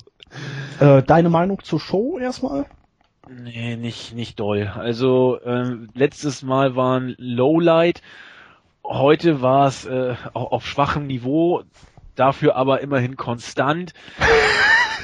Äh, deine Meinung zur Show erstmal? Nee, nicht, nicht doll. Also, äh, letztes Mal waren Lowlight. Heute war es äh, auf schwachem Niveau, dafür aber immerhin konstant.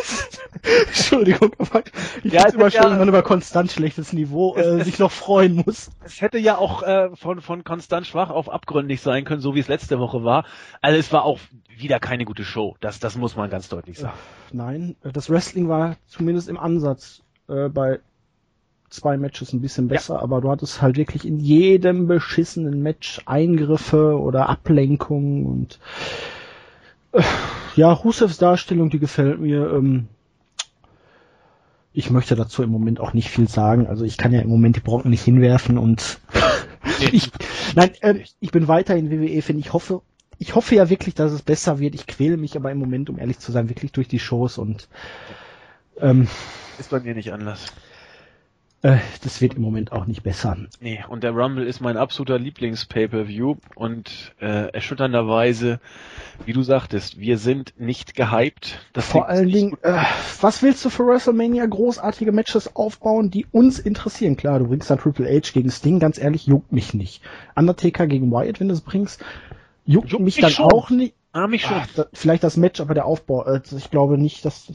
Entschuldigung, aber ich ja, finde immer schön, ja, wenn man über konstant schlechtes Niveau äh, sich noch freuen muss. Es hätte ja auch äh, von, von konstant schwach auf abgründig sein können, so wie es letzte Woche war. Also es war auch wieder keine gute Show. Das, das muss man ganz deutlich sagen. Nein, das Wrestling war zumindest im Ansatz äh, bei zwei Matches ein bisschen besser, ja. aber du hattest halt wirklich in jedem beschissenen Match Eingriffe oder Ablenkungen und äh, ja, Rusevs Darstellung, die gefällt mir. Ähm, ich möchte dazu im Moment auch nicht viel sagen. Also ich kann ja im Moment die Brocken nicht hinwerfen und ich, nein, äh, ich bin weiterhin WWE-Fan. Ich hoffe, ich hoffe ja wirklich, dass es besser wird. Ich quäle mich aber im Moment, um ehrlich zu sein, wirklich durch die Shows und ähm, ist bei mir nicht anders. Äh, das wird im Moment auch nicht besser. Nee, und der Rumble ist mein absoluter Lieblings-Pay-Per-View und äh, erschütternderweise, wie du sagtest, wir sind nicht gehypt. Das Vor allen Dingen, äh, was willst du für WrestleMania großartige Matches aufbauen, die uns interessieren? Klar, du bringst dann Triple H gegen Sting, ganz ehrlich, juckt mich nicht. Undertaker gegen Wyatt, wenn du es bringst, juckt, juckt mich, mich dann schon. auch nicht. Ah, mich schon. Ach, da, vielleicht das Match, aber der Aufbau, äh, ich glaube nicht, dass.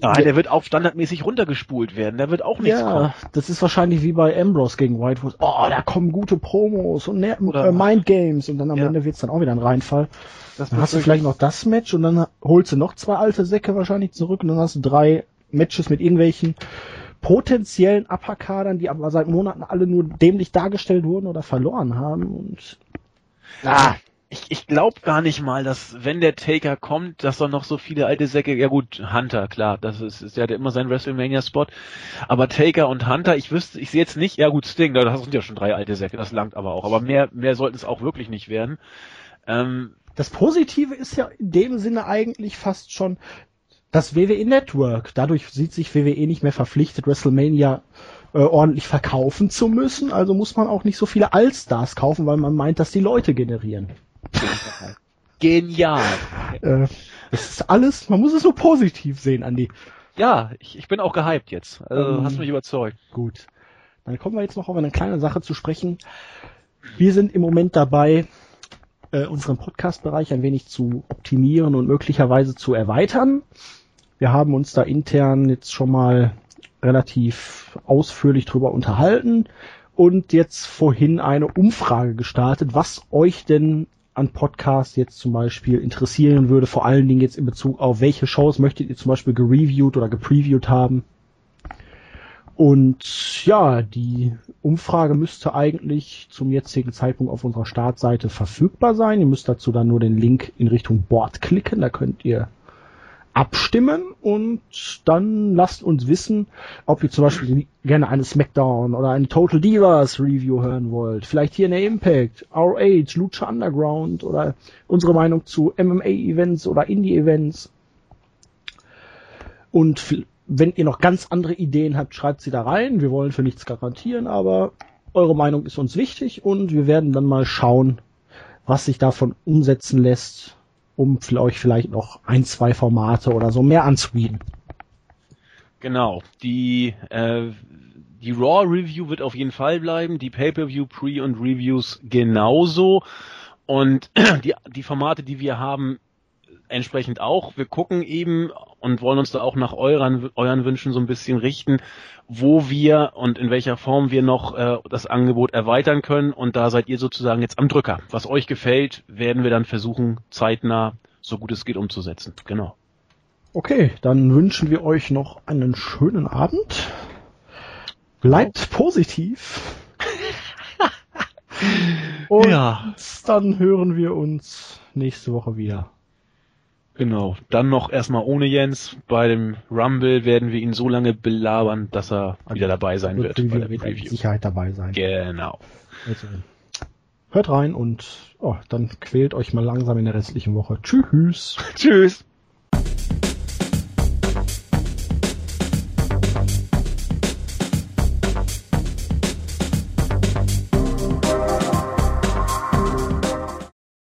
Nein, der wird auch standardmäßig runtergespult werden. Der wird auch nichts ja, kommen. Das ist wahrscheinlich wie bei Ambrose gegen White, wo oh, da kommen gute Promos und ne äh, Mind Games und dann am ja. Ende wird's dann auch wieder ein Reinfall. Das dann hast du vielleicht noch das Match und dann holst du noch zwei alte Säcke wahrscheinlich zurück und dann hast du drei Matches mit irgendwelchen potenziellen Upper-Kadern, die aber seit Monaten alle nur dämlich dargestellt wurden oder verloren haben. Und ah, ich, ich glaube gar nicht mal, dass wenn der Taker kommt, dass da noch so viele alte Säcke, ja gut, Hunter, klar, das ist, ist ja immer sein WrestleMania-Spot, aber Taker und Hunter, ich wüsste, ich sehe jetzt nicht, ja gut, Sting, da sind ja schon drei alte Säcke, das langt aber auch, aber mehr, mehr sollten es auch wirklich nicht werden. Ähm, das Positive ist ja in dem Sinne eigentlich fast schon das WWE Network. Dadurch sieht sich WWE nicht mehr verpflichtet, WrestleMania äh, ordentlich verkaufen zu müssen. Also muss man auch nicht so viele Allstars kaufen, weil man meint, dass die Leute generieren. Genial. Äh, das ist alles, man muss es so positiv sehen, Andi. Ja, ich, ich bin auch gehypt jetzt. Also ähm, hast mich überzeugt. Gut. Dann kommen wir jetzt noch auf eine kleine Sache zu sprechen. Wir sind im Moment dabei, äh, unseren Podcast-Bereich ein wenig zu optimieren und möglicherweise zu erweitern. Wir haben uns da intern jetzt schon mal relativ ausführlich drüber unterhalten und jetzt vorhin eine Umfrage gestartet, was euch denn an Podcasts jetzt zum Beispiel interessieren würde, vor allen Dingen jetzt in Bezug auf welche Shows möchtet ihr zum Beispiel gereviewt oder gepreviewt haben. Und ja, die Umfrage müsste eigentlich zum jetzigen Zeitpunkt auf unserer Startseite verfügbar sein. Ihr müsst dazu dann nur den Link in Richtung Board klicken. Da könnt ihr abstimmen und dann lasst uns wissen, ob ihr zum Beispiel gerne eine SmackDown oder eine Total Divas Review hören wollt. Vielleicht hier eine Impact, ROH, Lucha Underground oder unsere Meinung zu MMA Events oder Indie Events. Und wenn ihr noch ganz andere Ideen habt, schreibt sie da rein. Wir wollen für nichts garantieren, aber eure Meinung ist uns wichtig und wir werden dann mal schauen, was sich davon umsetzen lässt um euch vielleicht noch ein, zwei Formate oder so mehr anzubieten. Genau. Die, äh, die Raw Review wird auf jeden Fall bleiben, die Pay-Per-View Pre- und Reviews genauso. Und die, die Formate, die wir haben, entsprechend auch. Wir gucken eben und wollen uns da auch nach euren, euren Wünschen so ein bisschen richten, wo wir und in welcher Form wir noch äh, das Angebot erweitern können. Und da seid ihr sozusagen jetzt am Drücker. Was euch gefällt, werden wir dann versuchen, zeitnah so gut es geht umzusetzen. Genau. Okay, dann wünschen wir euch noch einen schönen Abend. Bleibt oh. positiv. Und ja. dann hören wir uns nächste Woche wieder. Genau. Dann noch erstmal ohne Jens. Bei dem Rumble werden wir ihn so lange belabern, dass er wieder dabei sein wird. wird bei der wird Preview. Sicherheit dabei sein. Genau. Also, hört rein und oh, dann quält euch mal langsam in der restlichen Woche. Tschüss. Tschüss.